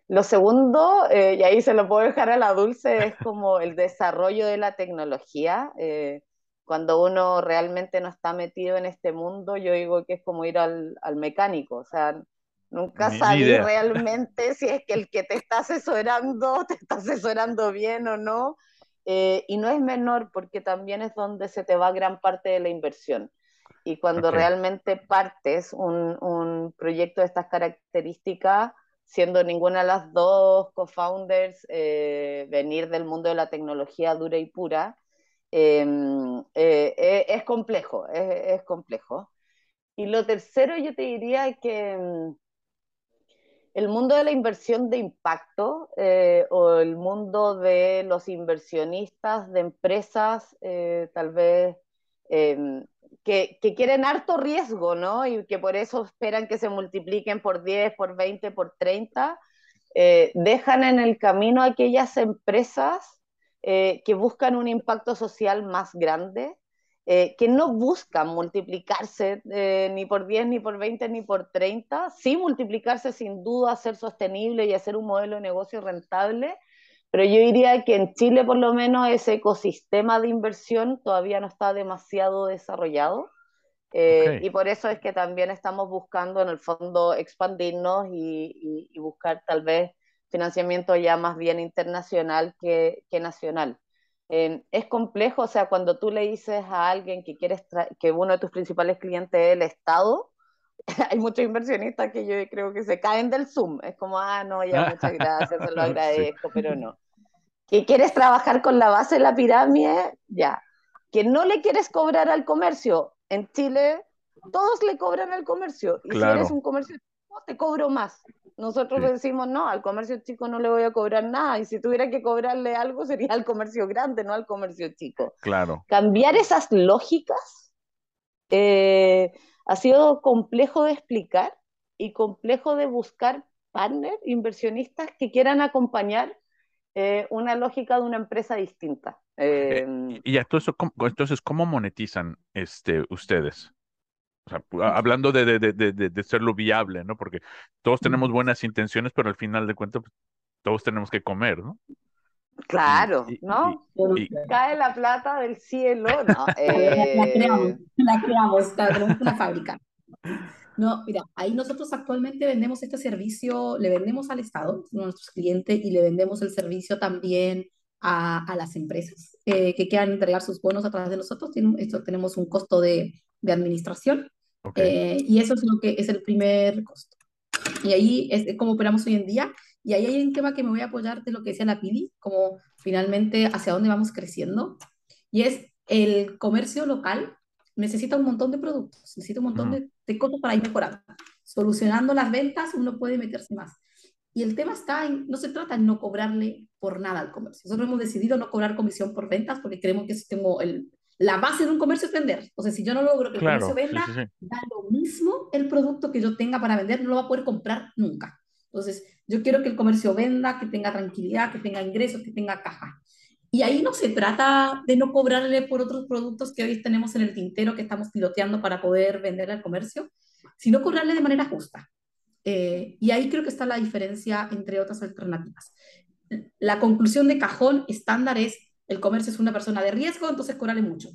Lo segundo, eh, y ahí se lo puedo dejar a la dulce, es como el desarrollo de la tecnología. Eh, cuando uno realmente no está metido en este mundo, yo digo que es como ir al, al mecánico, o sea, nunca sabes realmente si es que el que te está asesorando te está asesorando bien o no. Eh, y no es menor porque también es donde se te va gran parte de la inversión. Y cuando realmente partes un, un proyecto de estas características, siendo ninguna de las dos co-founders eh, venir del mundo de la tecnología dura y pura, em, eh, eh, es complejo, es, complejo. Y lo tercero, yo te diría que em, el mundo de la inversión de impacto o el mundo de los inversionistas de empresas, tal vez em, que, quieren harto riesgo, ¿no? Y que por eso esperan que se multipliquen por 10, por 20, por 30, eh, dejan en el camino aquellas empresas eh, que buscan un impacto social más grande, eh, que no buscan multiplicarse ni por 10, ni por 20, ni por 30, sí multiplicarse sin duda, ser sostenible y hacer un modelo de negocio rentable, pero yo diría que en Chile por lo menos ese ecosistema de inversión todavía no está demasiado desarrollado. Eh, y por eso es que también estamos buscando en el fondo expandirnos y, buscar tal vez financiamiento ya más bien internacional que, que nacional. es complejo, o sea, cuando tú le dices a alguien que quieres que uno de tus principales clientes es el Estado, hay muchos inversionistas que yo creo que se caen del Zoom. Es como, ah, no, ya muchas gracias, se lo agradezco, pero no que quieres trabajar con la base de la pirámide, ya. Que no le quieres cobrar al comercio. En Chile, todos le cobran al comercio. Y si eres un comercio chico, te cobro más. Nosotros decimos, no, al comercio chico no le voy a cobrar nada. Y si tuviera que cobrarle algo, sería al comercio grande, no al comercio chico. Claro. Cambiar esas lógicas eh, ha sido complejo de explicar y complejo de buscar partners, inversionistas que quieran acompañar eh, una lógica de una empresa distinta. Eh, y entonces, ¿cómo, entonces, ¿cómo monetizan este, ustedes? hablando de, de, de, de, serlo viable, ¿no? Porque todos tenemos buenas intenciones, pero al final de cuentas, pues, todos tenemos que comer, ¿no? Claro, ¿no? Cae la plata del cielo, ¿no? La creamos, la creamos, una fábrica. No, mira, ahí nosotros actualmente vendemos este servicio, le vendemos al Estado, a nuestros clientes, y le vendemos el servicio también a, a las empresas eh, que quieran entregar sus bonos a través de nosotros. esto, tenemos un costo de, de administración eh, y eso es lo que es el primer costo. Y ahí es como operamos hoy en día. Y ahí hay un tema que me voy a apoyar de lo que decía la Pili, como finalmente hacia dónde vamos creciendo. Y es el comercio local necesita un montón de productos, necesita un montón de, de, cosas para ir mejorando. Solucionando las ventas, uno puede meterse más. Y el tema está en, no se trata de no cobrarle por nada al comercio. Nosotros hemos decidido no cobrar comisión por ventas porque creemos que es como el, la base de un comercio es vender. O sea, si yo no logro que el comercio venda, da lo mismo el producto que yo tenga para vender, no lo va a poder comprar nunca. Entonces, yo quiero que el comercio venda, que tenga tranquilidad, que tenga ingresos, que tenga caja. Y ahí no se trata de no cobrarle por otros productos que hoy tenemos en el tintero que estamos piloteando para poder vender al comercio, sino cobrarle de manera justa. Eh, y ahí creo que está la diferencia entre otras alternativas. La conclusión de cajón estándar es el comercio es una persona de riesgo, entonces cobrarle mucho.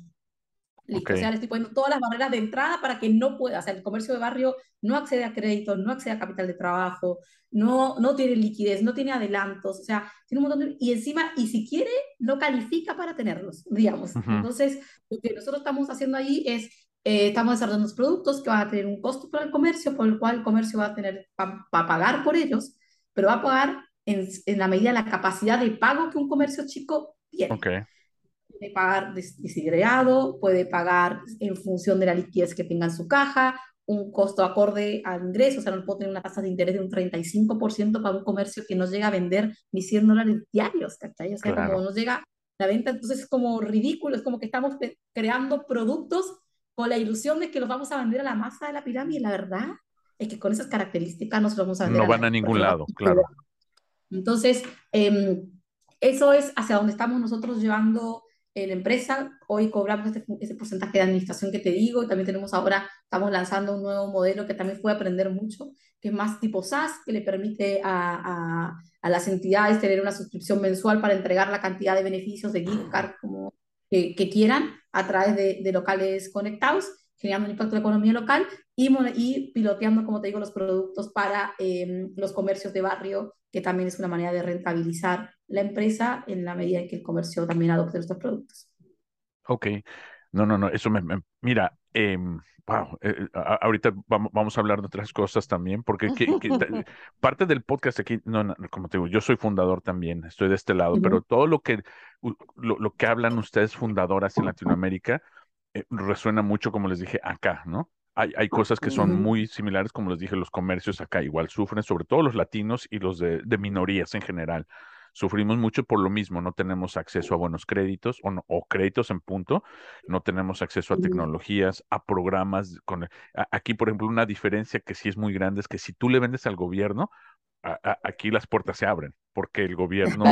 Listo, o sea, le estoy poniendo todas las barreras de entrada para que no pueda, o sea, el comercio de barrio no accede a crédito, no accede a capital de trabajo, no, no tiene liquidez, no tiene adelantos, o sea, tiene un montón de... Y encima, y si quiere, no califica para tenerlos, digamos. Entonces, lo que nosotros estamos haciendo ahí es, eh, estamos desarrollando los productos que van a tener un costo para el comercio, por el cual el comercio va a tener, va, a pagar por ellos, pero va a pagar en, en la medida de la capacidad de pago que un comercio chico tiene. Puede pagar desidreado, puede pagar en función de la liquidez que tenga en su caja, un costo acorde al ingreso, o sea, no puedo tener una tasa de interés de un 35% para un comercio que no llega a vender ni 100 dólares diarios, ¿cachai? O sea, como no llega la venta, entonces es como ridículo, es como que estamos creando productos con la ilusión de que los vamos a vender a la masa de la pirámide, la verdad es que con esas características no se los vamos a vender. No van a, ningún lado, claro. Entonces, eh, eso es hacia donde estamos nosotros llevando eh, la empresa. Hoy cobramos este, ese porcentaje de administración que te digo también tenemos ahora, estamos lanzando un nuevo modelo que también puede aprender mucho, que es más tipo SaaS, que le permite a, a, las entidades tener una suscripción mensual para entregar la cantidad de beneficios de gift card como, que, quieran a través de, de locales conectados generando un impacto en economía local y, y piloteando, como te digo, los productos para em, los comercios de barrio, que también es una manera de rentabilizar la empresa en la medida en que el comercio también adopte estos productos. Ok, no, no, no, eso me, mira, wow, eh, eh, ahorita vamos, vamos, a hablar de otras cosas también, porque parte del podcast aquí, no, como te digo, yo soy fundador también, estoy de este lado, pero todo lo que, lo, lo, que hablan ustedes fundadoras en Latinoamérica, eh, resuena mucho, como les dije, acá, ¿no? Hay, hay cosas que son muy similares, como les dije, los comercios acá igual sufren, sobre todo los latinos y los de, minorías en general. Sufrimos mucho por lo mismo, no tenemos acceso a buenos créditos o, o créditos en punto, no tenemos acceso a tecnologías, a programas. Con, aquí, por ejemplo, una diferencia que sí es muy grande es que si tú le vendes al gobierno, aquí las puertas se abren, porque el gobierno,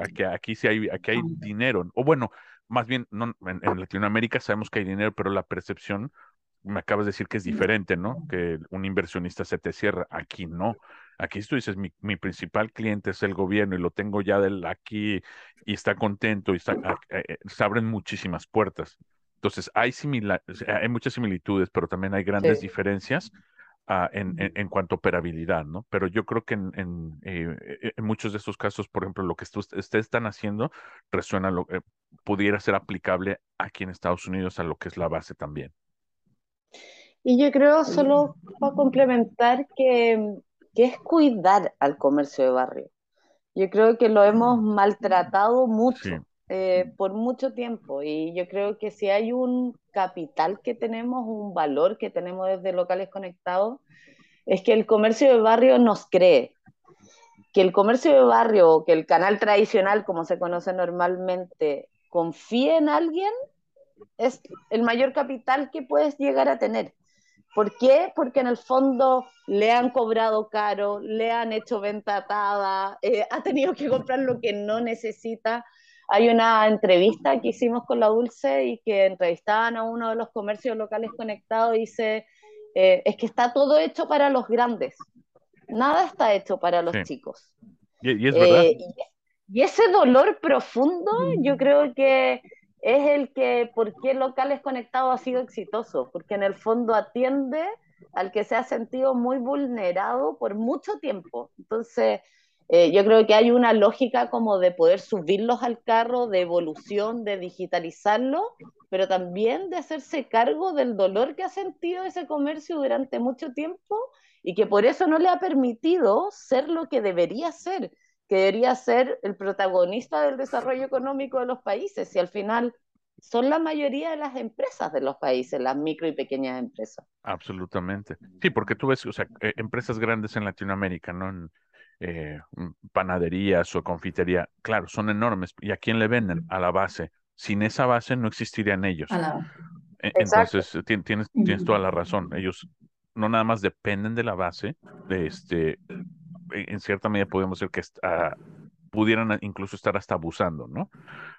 aquí, aquí sí hay, aquí hay dinero, o bueno, más bien, no, en, Latinoamérica sabemos que hay dinero, pero la percepción, me acabas de decir que es diferente, ¿no? Que un inversionista se te cierra. Aquí no. Aquí tú dices, mi, mi principal cliente es el gobierno y lo tengo ya del aquí y está contento y está, eh, eh, se abren muchísimas puertas. Entonces, hay, similar, hay muchas similitudes, pero también hay grandes diferencias en, en, cuanto a operabilidad, ¿no? Pero yo creo que en, en, eh, en, muchos de estos casos, por ejemplo, lo que ustedes están haciendo resuena, lo, eh, pudiera ser aplicable aquí en Estados Unidos a lo que es la base también. Y yo creo, solo para complementar, que, que es cuidar al comercio de barrio. Yo creo que lo hemos maltratado mucho. Eh, por mucho tiempo y yo creo que si hay un capital que tenemos, un valor que tenemos desde locales conectados, es que el comercio de barrio nos cree. Que el comercio de barrio, que el canal tradicional, como se conoce normalmente, confíe en alguien, es el mayor capital que puedes llegar a tener. ¿Por qué? Porque en el fondo le han cobrado caro, le han hecho venta atada, eh, ha tenido que comprar lo que no necesita hay una entrevista que hicimos con la Dulce y que entrevistaban a uno de los comercios locales conectados y dice, eh, es que está todo hecho para los grandes, nada está hecho para los chicos. Y, es verdad. Eh, y, ese dolor profundo yo creo que es el que, ¿por qué locales conectados ha sido exitoso? Porque en el fondo atiende al que se ha sentido muy vulnerado por mucho tiempo. Entonces, eh, yo creo que hay una lógica como de poder subirlos al carro, de evolución, de digitalizarlo, pero también de hacerse cargo del dolor que ha sentido ese comercio durante mucho tiempo y que por eso no le ha permitido ser lo que debería ser, que debería ser el protagonista del desarrollo económico de los países. Y al final son la mayoría de las empresas de los países, las micro y pequeñas empresas. Absolutamente. Sí, porque tú ves, o sea, eh, empresas grandes en Latinoamérica, ¿no? En, eh, panaderías o confitería, claro, son enormes. ¿Y a quién le venden? A la base. Sin esa base no existirían ellos. E, entonces, tienes, tienes toda la razón. Ellos no nada más dependen de la base, de este, en cierta medida podemos decir que pudieran incluso estar hasta abusando, ¿no?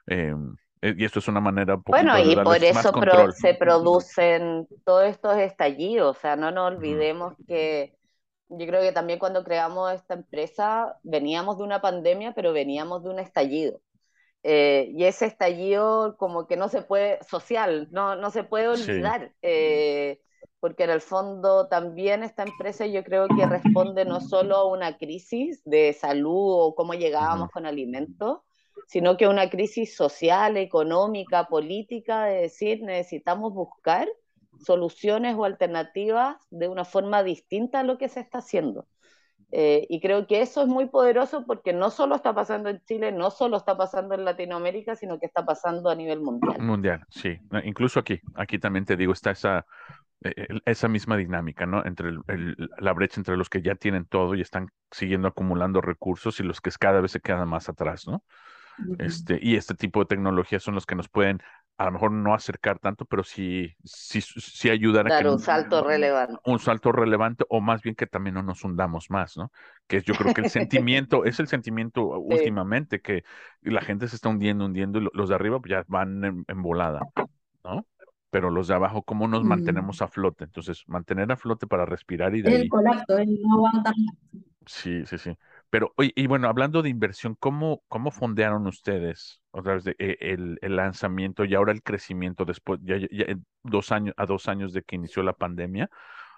Em, eh, y esto es una manera un Bueno, y por eso se producen todos estos estallidos, o sea, no nos olvidemos que yo creo que también cuando creamos esta empresa veníamos de una pandemia, pero veníamos de un estallido. Eh, y ese estallido como que no se puede, social, no, no se puede olvidar, eh, porque en el fondo también esta empresa yo creo que responde no solo a una crisis de salud o cómo llegábamos con alimentos, sino que una crisis social, económica, política, de decir, necesitamos buscar soluciones o alternativas de una forma distinta a lo que se está haciendo. Eh, y creo que eso es muy poderoso porque no solo está pasando en Chile, no solo está pasando en Latinoamérica, sino que está pasando a nivel mundial. Mundial, sí. Incluso aquí, aquí también te digo, está esa, esa misma dinámica, ¿no? Entre la brecha entre los que ya tienen todo y están siguiendo acumulando recursos y los que cada vez se quedan más atrás, ¿no? Este, y este tipo de tecnologías son los que nos pueden a lo mejor no acercar tanto, pero sí, sí, sí ayudar a Dar un salto relevante. Un salto relevante, o más bien que también no nos hundamos más, ¿no? Que yo creo que el sentimiento, es el sentimiento últimamente, que la gente se está hundiendo, hundiendo, y los de arriba ya van en, volada, ¿no? Pero los de abajo, ¿cómo nos mantenemos a flote? Entonces, mantener a flote para respirar y de El colapso, el no aguantar. Sí, sí, sí. Pero, y bueno, hablando de inversión, ¿cómo, cómo fondearon ustedes otra vez de, eh, el, el, lanzamiento y ahora el crecimiento después, ya, dos años, a dos años de que inició la pandemia?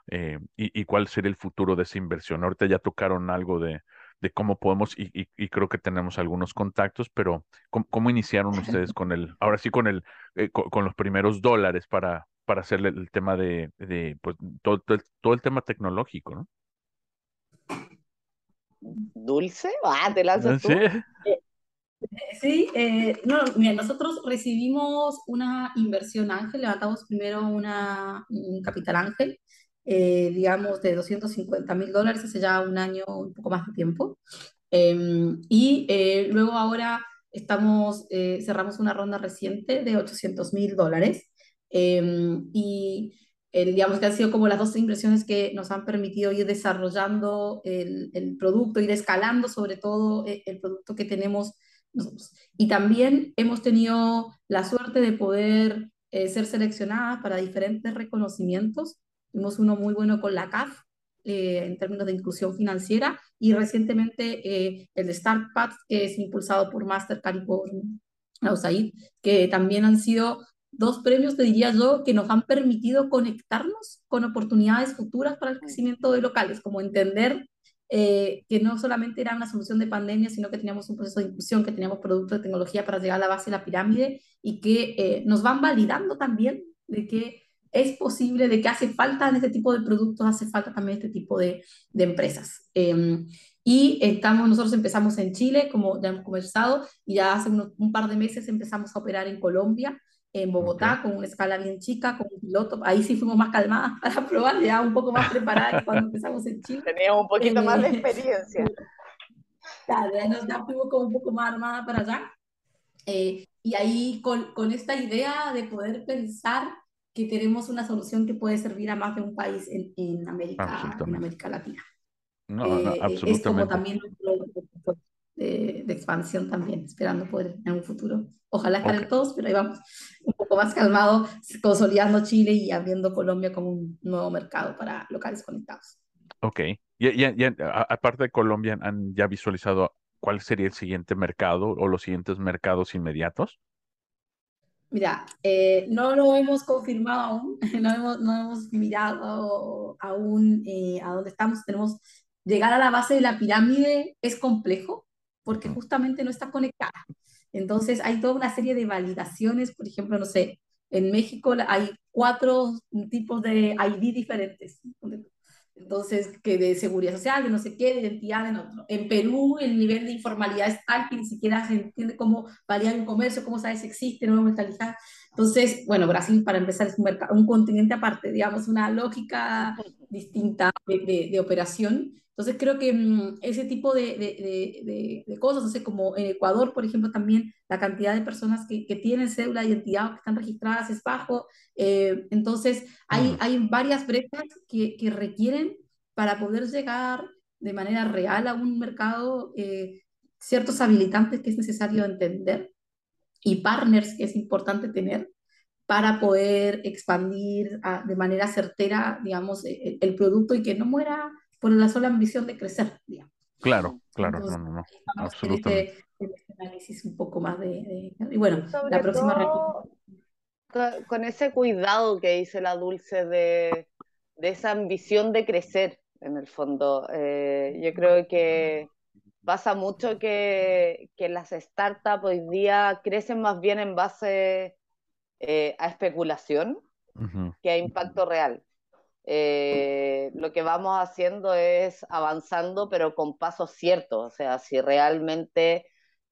Eh, y, cuál sería el futuro de esa inversión? Ahorita ya tocaron algo de, de cómo podemos, y, y, creo que tenemos algunos contactos, pero ¿cómo, iniciaron ustedes con el, ahora sí con el, eh, con, los primeros dólares para, para hacerle el tema de, de pues, todo, todo el tema tecnológico, ¿no? dulce? Ah, te lanzas tú. Sí, eh, no, mira, nosotros recibimos una inversión ángel, levantamos primero una, un capital ángel, eh, digamos, de 250 mil dólares hace ya un año, un poco más de tiempo. Em, y eh, luego ahora estamos, cerramos una ronda reciente de 800 mil dólares. Em, y digamos que han sido como las dos impresiones que nos han permitido ir desarrollando el, el producto, ir escalando sobre todo eh, el, producto que tenemos nosotros. Y también hemos tenido la suerte de poder eh, ser seleccionadas para diferentes reconocimientos. Tuvimos uno muy bueno con la CAF, eh, en términos de inclusión financiera, y recientemente el de StartPath, que es impulsado por Mastercard y por USAID, que también han sido dos premios, te diría yo, que nos han permitido conectarnos con oportunidades futuras para el crecimiento de locales, como entender eh, que no solamente era una solución de pandemia, sino que teníamos un proceso de inclusión, que teníamos productos de tecnología para llegar a la base de la pirámide y que eh, nos van validando también de que es posible, de que hace falta en este tipo de productos, hace falta también este tipo de, de empresas. Em, y estamos, nosotros empezamos en Chile, como ya hemos conversado, y ya hace un par de meses empezamos a operar en Colombia en Bogotá con una escala bien chica, con un piloto. Ahí sí fuimos más calmadas para probar, ya un poco más preparadas cuando empezamos en Chile. Teníamos un poquito más de eh, experiencia. Claro, ya, ya fuimos como un poco más armadas para allá. Eh, y ahí con, con, esta idea de poder pensar que tenemos una solución que puede servir a más de un país en, en América, en América Latina. No, no, absolutamente. Eh, es como también de, de, expansión también, esperando poder en un futuro. Ojalá estar todos, pero ahí vamos un poco más calmado, consolidando Chile y abriendo Colombia como un nuevo mercado para locales conectados. Ok. Y, aparte de Colombia, ¿han ya visualizado cuál sería el siguiente mercado o los siguientes mercados inmediatos? Mira, eh, no lo hemos confirmado aún, no hemos, no hemos mirado aún eh, a dónde estamos. Tenemos llegar a la base de la pirámide es complejo porque justamente no está conectada. Entonces hay toda una serie de validaciones, por ejemplo, no sé, en México hay cuatro tipos de ID diferentes. Entonces, que de seguridad social, de no sé qué, de identidad, en otro. En Perú, el nivel de informalidad es tal que ni siquiera se entiende cómo varía un comercio, cómo sabes si existe, no mentalizar. Entonces, bueno, Brasil, para empezar, es un, un continente aparte, digamos, una lógica distinta de, de operación. Entonces creo que mm, ese tipo de, de, de, cosas, o sea, como en Ecuador, por ejemplo, también la cantidad de personas que, que tienen cédula de identidad o que están registradas es bajo. Eh, entonces hay, hay varias brechas que, que, requieren para poder llegar de manera real a un mercado eh, ciertos habilitantes que es necesario entender y partners que es importante tener para poder expandir ah, de manera certera, digamos, el, e, el producto y que no muera por la sola ambición de crecer, digamos. Claro, claro, no, no, no, este, absolutamente. En este, análisis un poco más de... y bueno, la próxima... con ese cuidado que dice la Dulce de, de esa ambición de crecer, en el fondo. Eh, yo creo que pasa mucho que, que, las startups hoy día crecen más bien en base eh, a especulación que a impacto real. Eh, lo que vamos haciendo es avanzando, pero con pasos ciertos. O sea, si realmente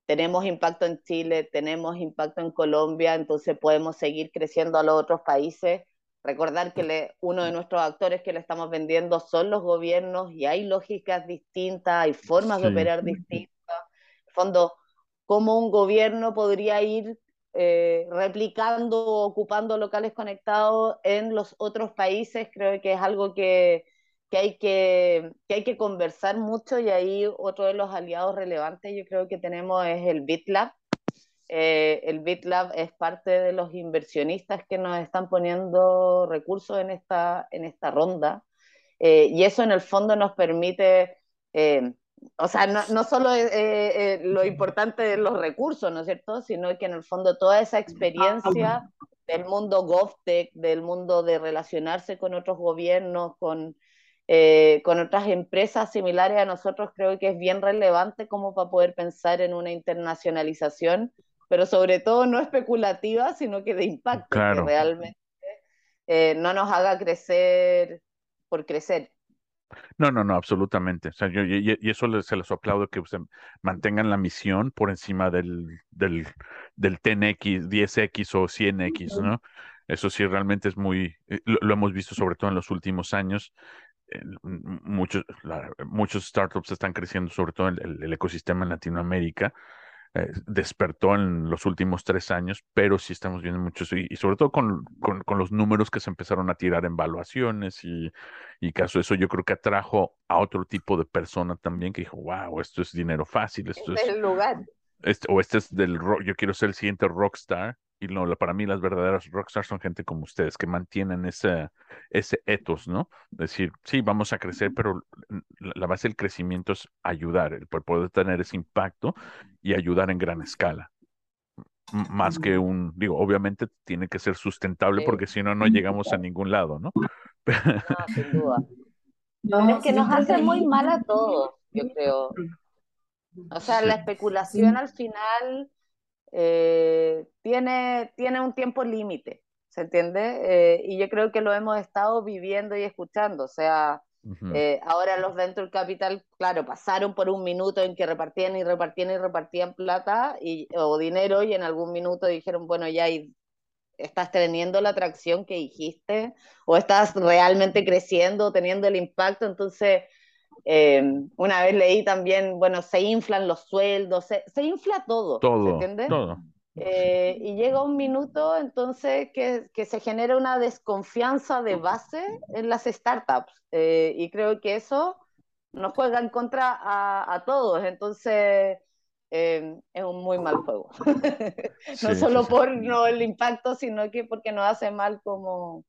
tenemos impacto en Chile, tenemos impacto en Colombia, entonces podemos seguir creciendo a los otros países. Recordar que le, uno de nuestros actores que le estamos vendiendo son los gobiernos y hay lógicas distintas, hay formas de operar distintas. En el fondo, cómo un gobierno podría ir eh, replicando o ocupando locales conectados en los otros países, creo que es algo que, que, hay que, que hay que conversar mucho y ahí otro de los aliados relevantes yo creo que tenemos es el BitLab. Eh, el BitLab es parte de los inversionistas que nos están poniendo recursos en esta, en esta ronda eh, y eso en el fondo nos permite o sea, no, no solo eh, eh, lo importante de los recursos, ¿no es cierto? Sino que en el fondo toda esa experiencia del mundo GovTech, del mundo de relacionarse con otros gobiernos, con, eh, con otras empresas similares a nosotros, creo que es bien relevante como para poder pensar en una internacionalización, pero sobre todo no especulativa, sino que de impacto, que realmente no nos haga crecer por crecer. No, no, no, absolutamente. O sea, yo, y, eso se les aplaudo que se mantengan la misión por encima del, del, del 10X, 10X o 100X, ¿no? Eso sí, realmente es muy, eh, lo, hemos visto sobre todo en los últimos años. muchos, muchos startups están creciendo, sobre todo en el ecosistema en Latinoamérica. Eh, despertó en los últimos tres años, pero sí estamos viendo muchos, y, sobre todo con, con, los números que se empezaron a tirar en valuaciones y, y caso eso, yo creo que atrajo a otro tipo de persona también que dijo, wow, esto es dinero fácil, esto es... el lugar. Este, o este es del rock, yo quiero ser el siguiente rockstar y no, para mí las verdaderas rockstars son gente como ustedes, que mantienen ese, ese ethos, ¿no? Decir, sí, vamos a crecer, pero la base del crecimiento es ayudar, el poder tener ese impacto y ayudar en gran escala. Más que un, digo, obviamente tiene que ser sustentable porque si no, no llegamos a ningún lado, ¿no? No, sin duda. No, es que nos hace muy mal a todos, yo creo. O sea, la especulación al final eh, tiene, tiene un tiempo límite, ¿se entiende? Eh, y yo creo que lo hemos estado viviendo y escuchando, o sea, eh, ahora los Venture Capital, claro, pasaron por un minuto en que repartían y repartían y repartían plata y, o dinero y en algún minuto dijeron, bueno, ya estás teniendo la atracción que dijiste o estás realmente creciendo, teniendo el impacto, entonces eh, una vez leí también, bueno, se inflan los sueldos, se, se infla todo, todo, entiende? Todo. Eh, y llega un minuto entonces que, que, se genera una desconfianza de base en las startups eh, y creo que eso nos juega en contra a, a todos, entonces es un muy mal juego. no solo por no, el impacto, sino que porque nos hace mal como,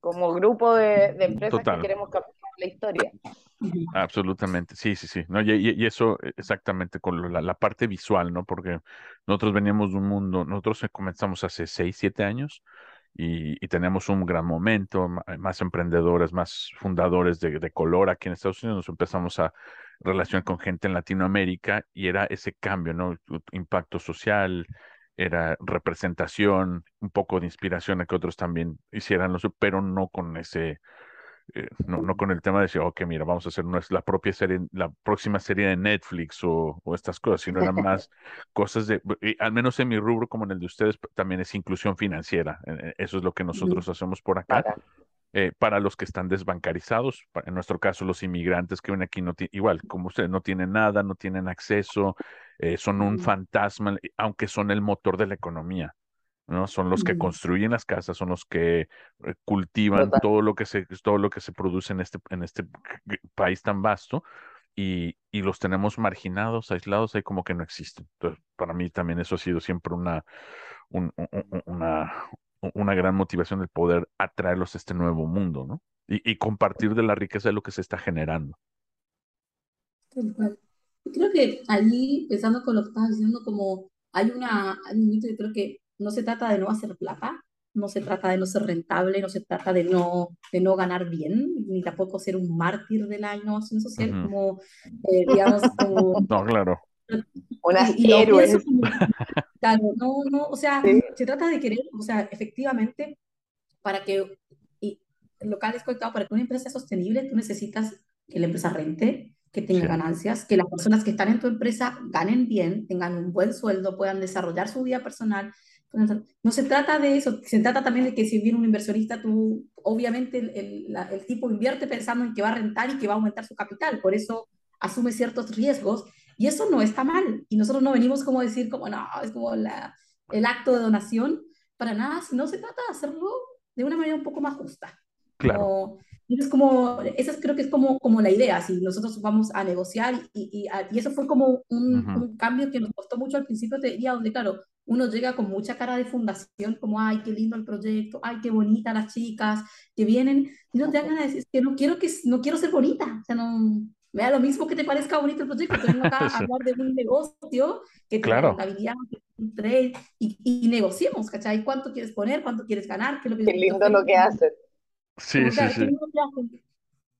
como grupo de, de empresas que queremos captar la historia. Absolutamente, sí, sí, sí. No, y, eso eh, exactamente con la, parte visual, ¿no? Porque nosotros veníamos de un mundo, nosotros comenzamos hace seis, siete años y, tenemos un gran momento, más emprendedores, más fundadores de, de, color aquí en Estados Unidos, nos empezamos a relacionar con gente en Latinoamérica y era ese cambio, ¿no? Impacto social, era representación, un poco de inspiración a que otros también hicieran pero no con ese eh, no, no, con el tema de decir, ok, mira, vamos a hacer la propia serie, la próxima serie de Netflix o, estas cosas, sino eran más cosas de, al menos en mi rubro como en el de ustedes, también es inclusión financiera. Eh, eh, eso es lo que nosotros hacemos por acá. para los que están desbancarizados, en nuestro caso los inmigrantes que ven aquí, no igual, como ustedes, no tienen nada, no tienen acceso, son un fantasma, aunque son el motor de la economía. ¿No? Son los que construyen las casas, son los que eh, cultivan todo lo que se, todo lo que se produce en este, en este país tan vasto y, y, los tenemos marginados, aislados, ahí como que no existen. Entonces, para mí también eso ha sido siempre una, una, una gran motivación el poder atraerlos a este nuevo mundo, ¿no? Y, y compartir de la riqueza de lo que se está generando. Creo que allí, pensando con lo que estás diciendo, como hay una, hay un mito, yo creo que no se trata de no hacer plata, no se trata de no ser rentable, no se trata de no, de no ganar bien, ni tampoco ser un mártir de la innovación social, como, eh, digamos, como... No, claro. Unas héroes. claro, no, no, o sea, se trata de querer, o sea, efectivamente, para que, y locales conectado, para que una empresa sea sostenible, tú necesitas que la empresa rente, que tenga ganancias, que las personas que están en tu empresa ganen bien, tengan un buen sueldo, puedan desarrollar su vida personal, no se trata de eso, se trata también de que si viene un inversionista, tú, obviamente el, el, tipo invierte pensando en que va a rentar y que va a aumentar su capital, por eso asume ciertos riesgos y eso no está mal. Y nosotros no venimos como a decir, como no, es como la, el acto de donación, para nada, sino se trata de hacerlo de una manera un poco más justa. Claro. es como, esa creo que es como, como la idea, si nosotros vamos a negociar y, y, eso fue como un, un, cambio que nos costó mucho al principio, te diría, donde claro, uno llega con mucha cara de fundación, como, ay, qué lindo el proyecto, ay, qué bonita las chicas que vienen, y no te hagan a decir, que no quiero, que, no quiero ser bonita, o sea, no, me da lo mismo que te parezca bonito el proyecto, te vengo acá a hablar de un negocio que claro. tiene rentabilidad, un trade, y, y, negociemos, ¿cachai? ¿Cuánto quieres poner? ¿Cuánto quieres ganar? ¿Qué, lo que qué lindo lo que hacen. Sí, sí, sí.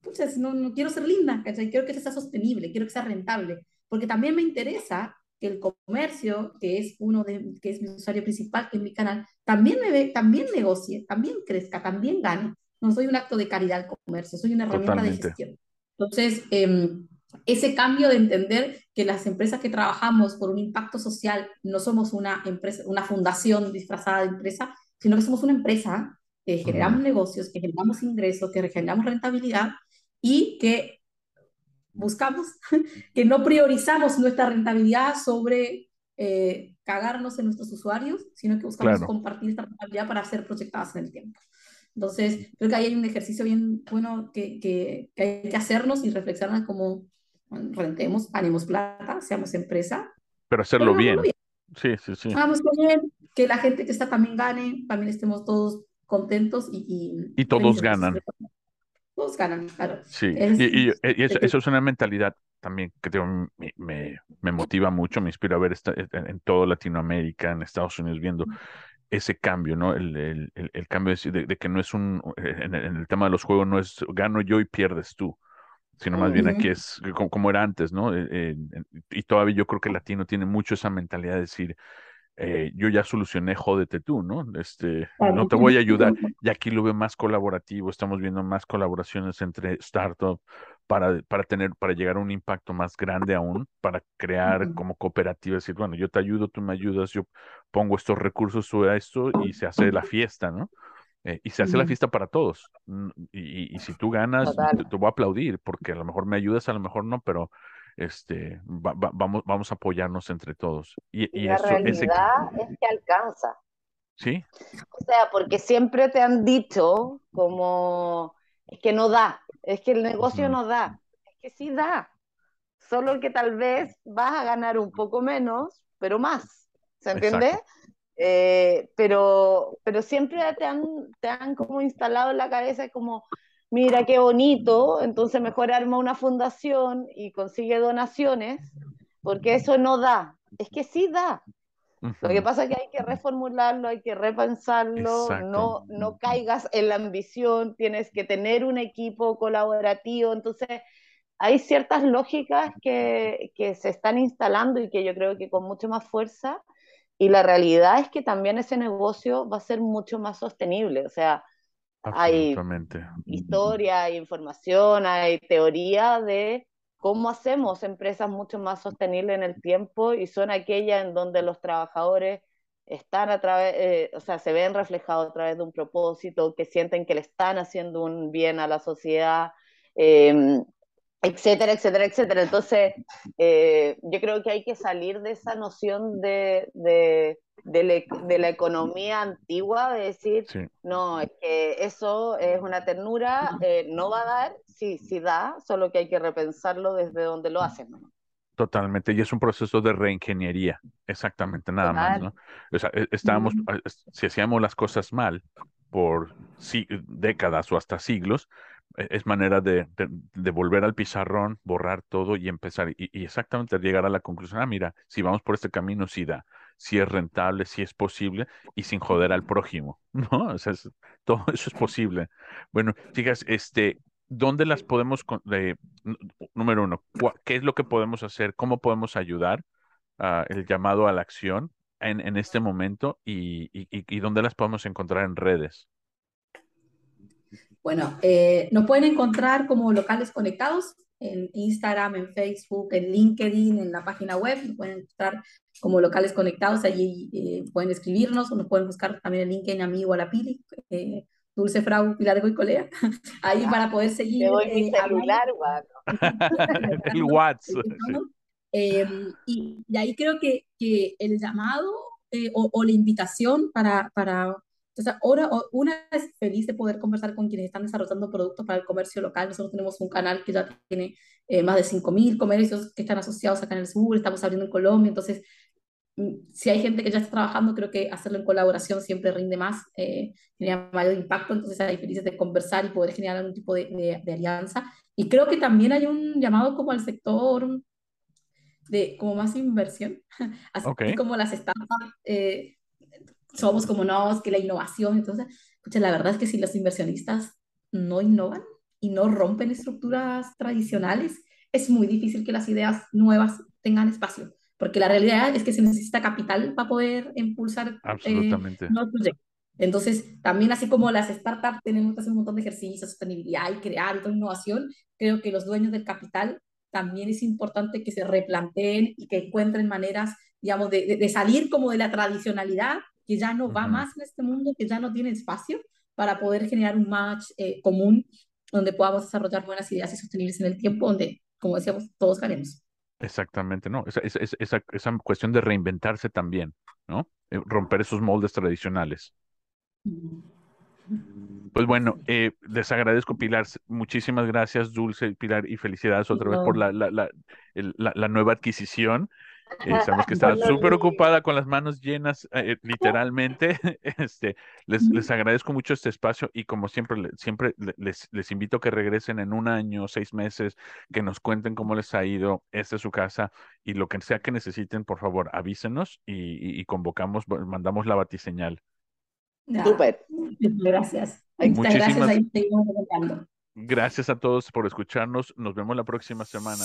Entonces, no, no quiero ser linda, ¿cachai? Quiero que sea sostenible, quiero que sea rentable, porque también me interesa que el comercio, que es uno de, que es mi usuario principal, es mi canal, también me ve, también negocie, también crezca, también gane. No soy un acto de caridad al comercio, soy una herramienta de gestión. Entonces, em, ese cambio de entender que las empresas que trabajamos por un impacto social no somos una empresa, una fundación disfrazada de empresa, sino que somos una empresa que generamos negocios, que generamos ingresos, que generamos rentabilidad y que buscamos, que no priorizamos nuestra rentabilidad sobre eh, cagarnos en nuestros usuarios, sino que buscamos compartir esta rentabilidad para ser proyectadas en el tiempo. Entonces, creo que ahí hay un ejercicio bien bueno que, que, hay que hacernos y reflexionar como rentemos, ganemos plata, seamos empresa. Pero hacerlo bien. Sí, sí, sí. Vamos bien, que la gente que está también gane, también estemos todos contentos y... Y, y todos ganan todos ganan, claro. Sí, y, eso, es una mentalidad también que me, me, motiva mucho, me inspira a ver esta, en, en toda Latinoamérica, en Estados Unidos, viendo ese cambio, ¿no? El, el, el, cambio de, de, que no es un, en, el tema de los juegos no es gano yo y pierdes tú, sino más bien aquí es como, era antes, ¿no? Eh, eh, y todavía yo creo que el latino tiene mucho esa mentalidad de decir, eh, yo ya solucioné, jódete tú, ¿no? Este, no te voy a ayudar. Y aquí lo veo más colaborativo, estamos viendo más colaboraciones entre startups para, para tener, para llegar a un impacto más grande aún, para crear como cooperativa, decir, bueno, yo te ayudo, tú me ayudas, yo pongo estos recursos, tú a esto, y se hace la fiesta, ¿no? Eh, y se hace la fiesta para todos. Mm, Y, y, si tú ganas, te, te, voy a aplaudir, porque a lo mejor me ayudas, a lo mejor no, pero este, vamos, vamos a apoyarnos entre todos. Y, y la realidad es que alcanza. ¿Sí? O sea, porque siempre te han dicho como, es que no da, es que el negocio no da, es que sí da, solo que tal vez vas a ganar un poco menos, pero más, ¿se entiende? Eh, pero, pero siempre te han, te han como instalado en la cabeza como, mira qué bonito, entonces mejor arma una fundación y consigue donaciones, porque eso no da. Es que sí da. Lo que pasa es que hay que reformularlo, hay que repensarlo, no, no caigas en la ambición, tienes que tener un equipo colaborativo, entonces hay ciertas lógicas que, que se están instalando y que yo creo que con mucho más fuerza, y la realidad es que también ese negocio va a ser mucho más sostenible, o sea, hay historia, hay información, hay teoría de cómo hacemos empresas mucho más sostenibles en el tiempo y son aquellas en donde los trabajadores están a través, eh, o sea, se ven reflejados a través de un propósito, que sienten que le están haciendo un bien a la sociedad, em, etcétera, etcétera, etcétera. Entonces, eh, yo creo que hay que salir de esa noción de, de, de, la economía antigua, de decir, no, es que eso es una ternura, eh, no va a dar, sí, sí da, solo que hay que repensarlo desde donde lo hacen. Totalmente, y es un proceso de reingeniería, exactamente, nada más, ¿no? O sea, e, estábamos, si hacíamos las cosas mal por décadas o hasta siglos, es manera de, volver al pizarrón, borrar todo y empezar. Y, exactamente llegar a la conclusión, ah, mira, si vamos por este camino, sí da, si es rentable, si es posible y sin joder al prójimo, ¿no? O sea, todo eso es posible. Bueno, chicas, este, ¿dónde las podemos, número uno, qué es lo que podemos hacer? ¿Cómo podemos ayudar? Uh, el llamado a la acción en, en este momento y, y dónde las podemos encontrar en redes. Bueno, eh, nos pueden encontrar como locales conectados en Instagram, en Facebook, en LinkedIn, en la página web. Nos pueden encontrar como locales conectados. Allí eh, pueden escribirnos o nos pueden buscar también en LinkedIn amigo a la Pili. Eh, Dulce Frau Pilar Goicolea, ahí para poder seguir. Te mi celular, El WhatsApp. Em, y, ahí creo que, que el llamado o, o, la invitación para, para entonces, ahora una es feliz de poder conversar con quienes están desarrollando productos para el comercio local. Nosotros tenemos un canal que ya tiene eh, más de 5.000 comercios que están asociados acá en el sur, estamos abriendo en Colombia, entonces mm, si hay gente que ya está trabajando, creo que hacerlo en colaboración siempre rinde más, eh, genera mayor impacto, entonces hay felices de conversar y poder generar algún tipo de, de, alianza. Y creo que también hay un llamado como al sector de como más inversión, así como las startups. Eh, somos como no, que la innovación, entonces, escucha, la verdad es que si los inversionistas no innovan y no rompen estructuras tradicionales, es muy difícil que las ideas nuevas tengan espacio, porque la realidad es que se necesita capital para poder impulsar eh, Absolutamente. proyectos. Entonces, también así como las startups tenemos que hacer un montón de ejercicios, sostenibilidad y crear y innovación, creo que los dueños del capital también es importante que se replanteen y que encuentren maneras, digamos, de, de salir como de la tradicionalidad que ya no va más en este mundo, que ya no tiene espacio para poder generar un match eh, común donde podamos desarrollar buenas ideas y sostenibles en el tiempo, donde, como decíamos, todos ganemos. Exactamente, ¿no? Esa, esa, esa, esa cuestión de reinventarse también, ¿no? Eh, romper esos moldes tradicionales. Pues bueno, eh, les agradezco, Pilar. Muchísimas gracias, Dulce, Pilar, y felicidades otra vez por la, la, la, la, nueva adquisición. Eh, sabemos que está súper ocupada con las manos llenas, eh, literalmente. Este, les, les agradezco mucho este espacio y como siempre, siempre les, les invito a que regresen en un año, seis meses, que nos cuenten cómo les ha ido. Esta es su casa y lo que sea que necesiten, por favor, avísenos y, convocamos, mandamos la batiseñal. Súper. Gracias. Muchísimas gracias. Gracias a todos por escucharnos. Nos vemos la próxima semana.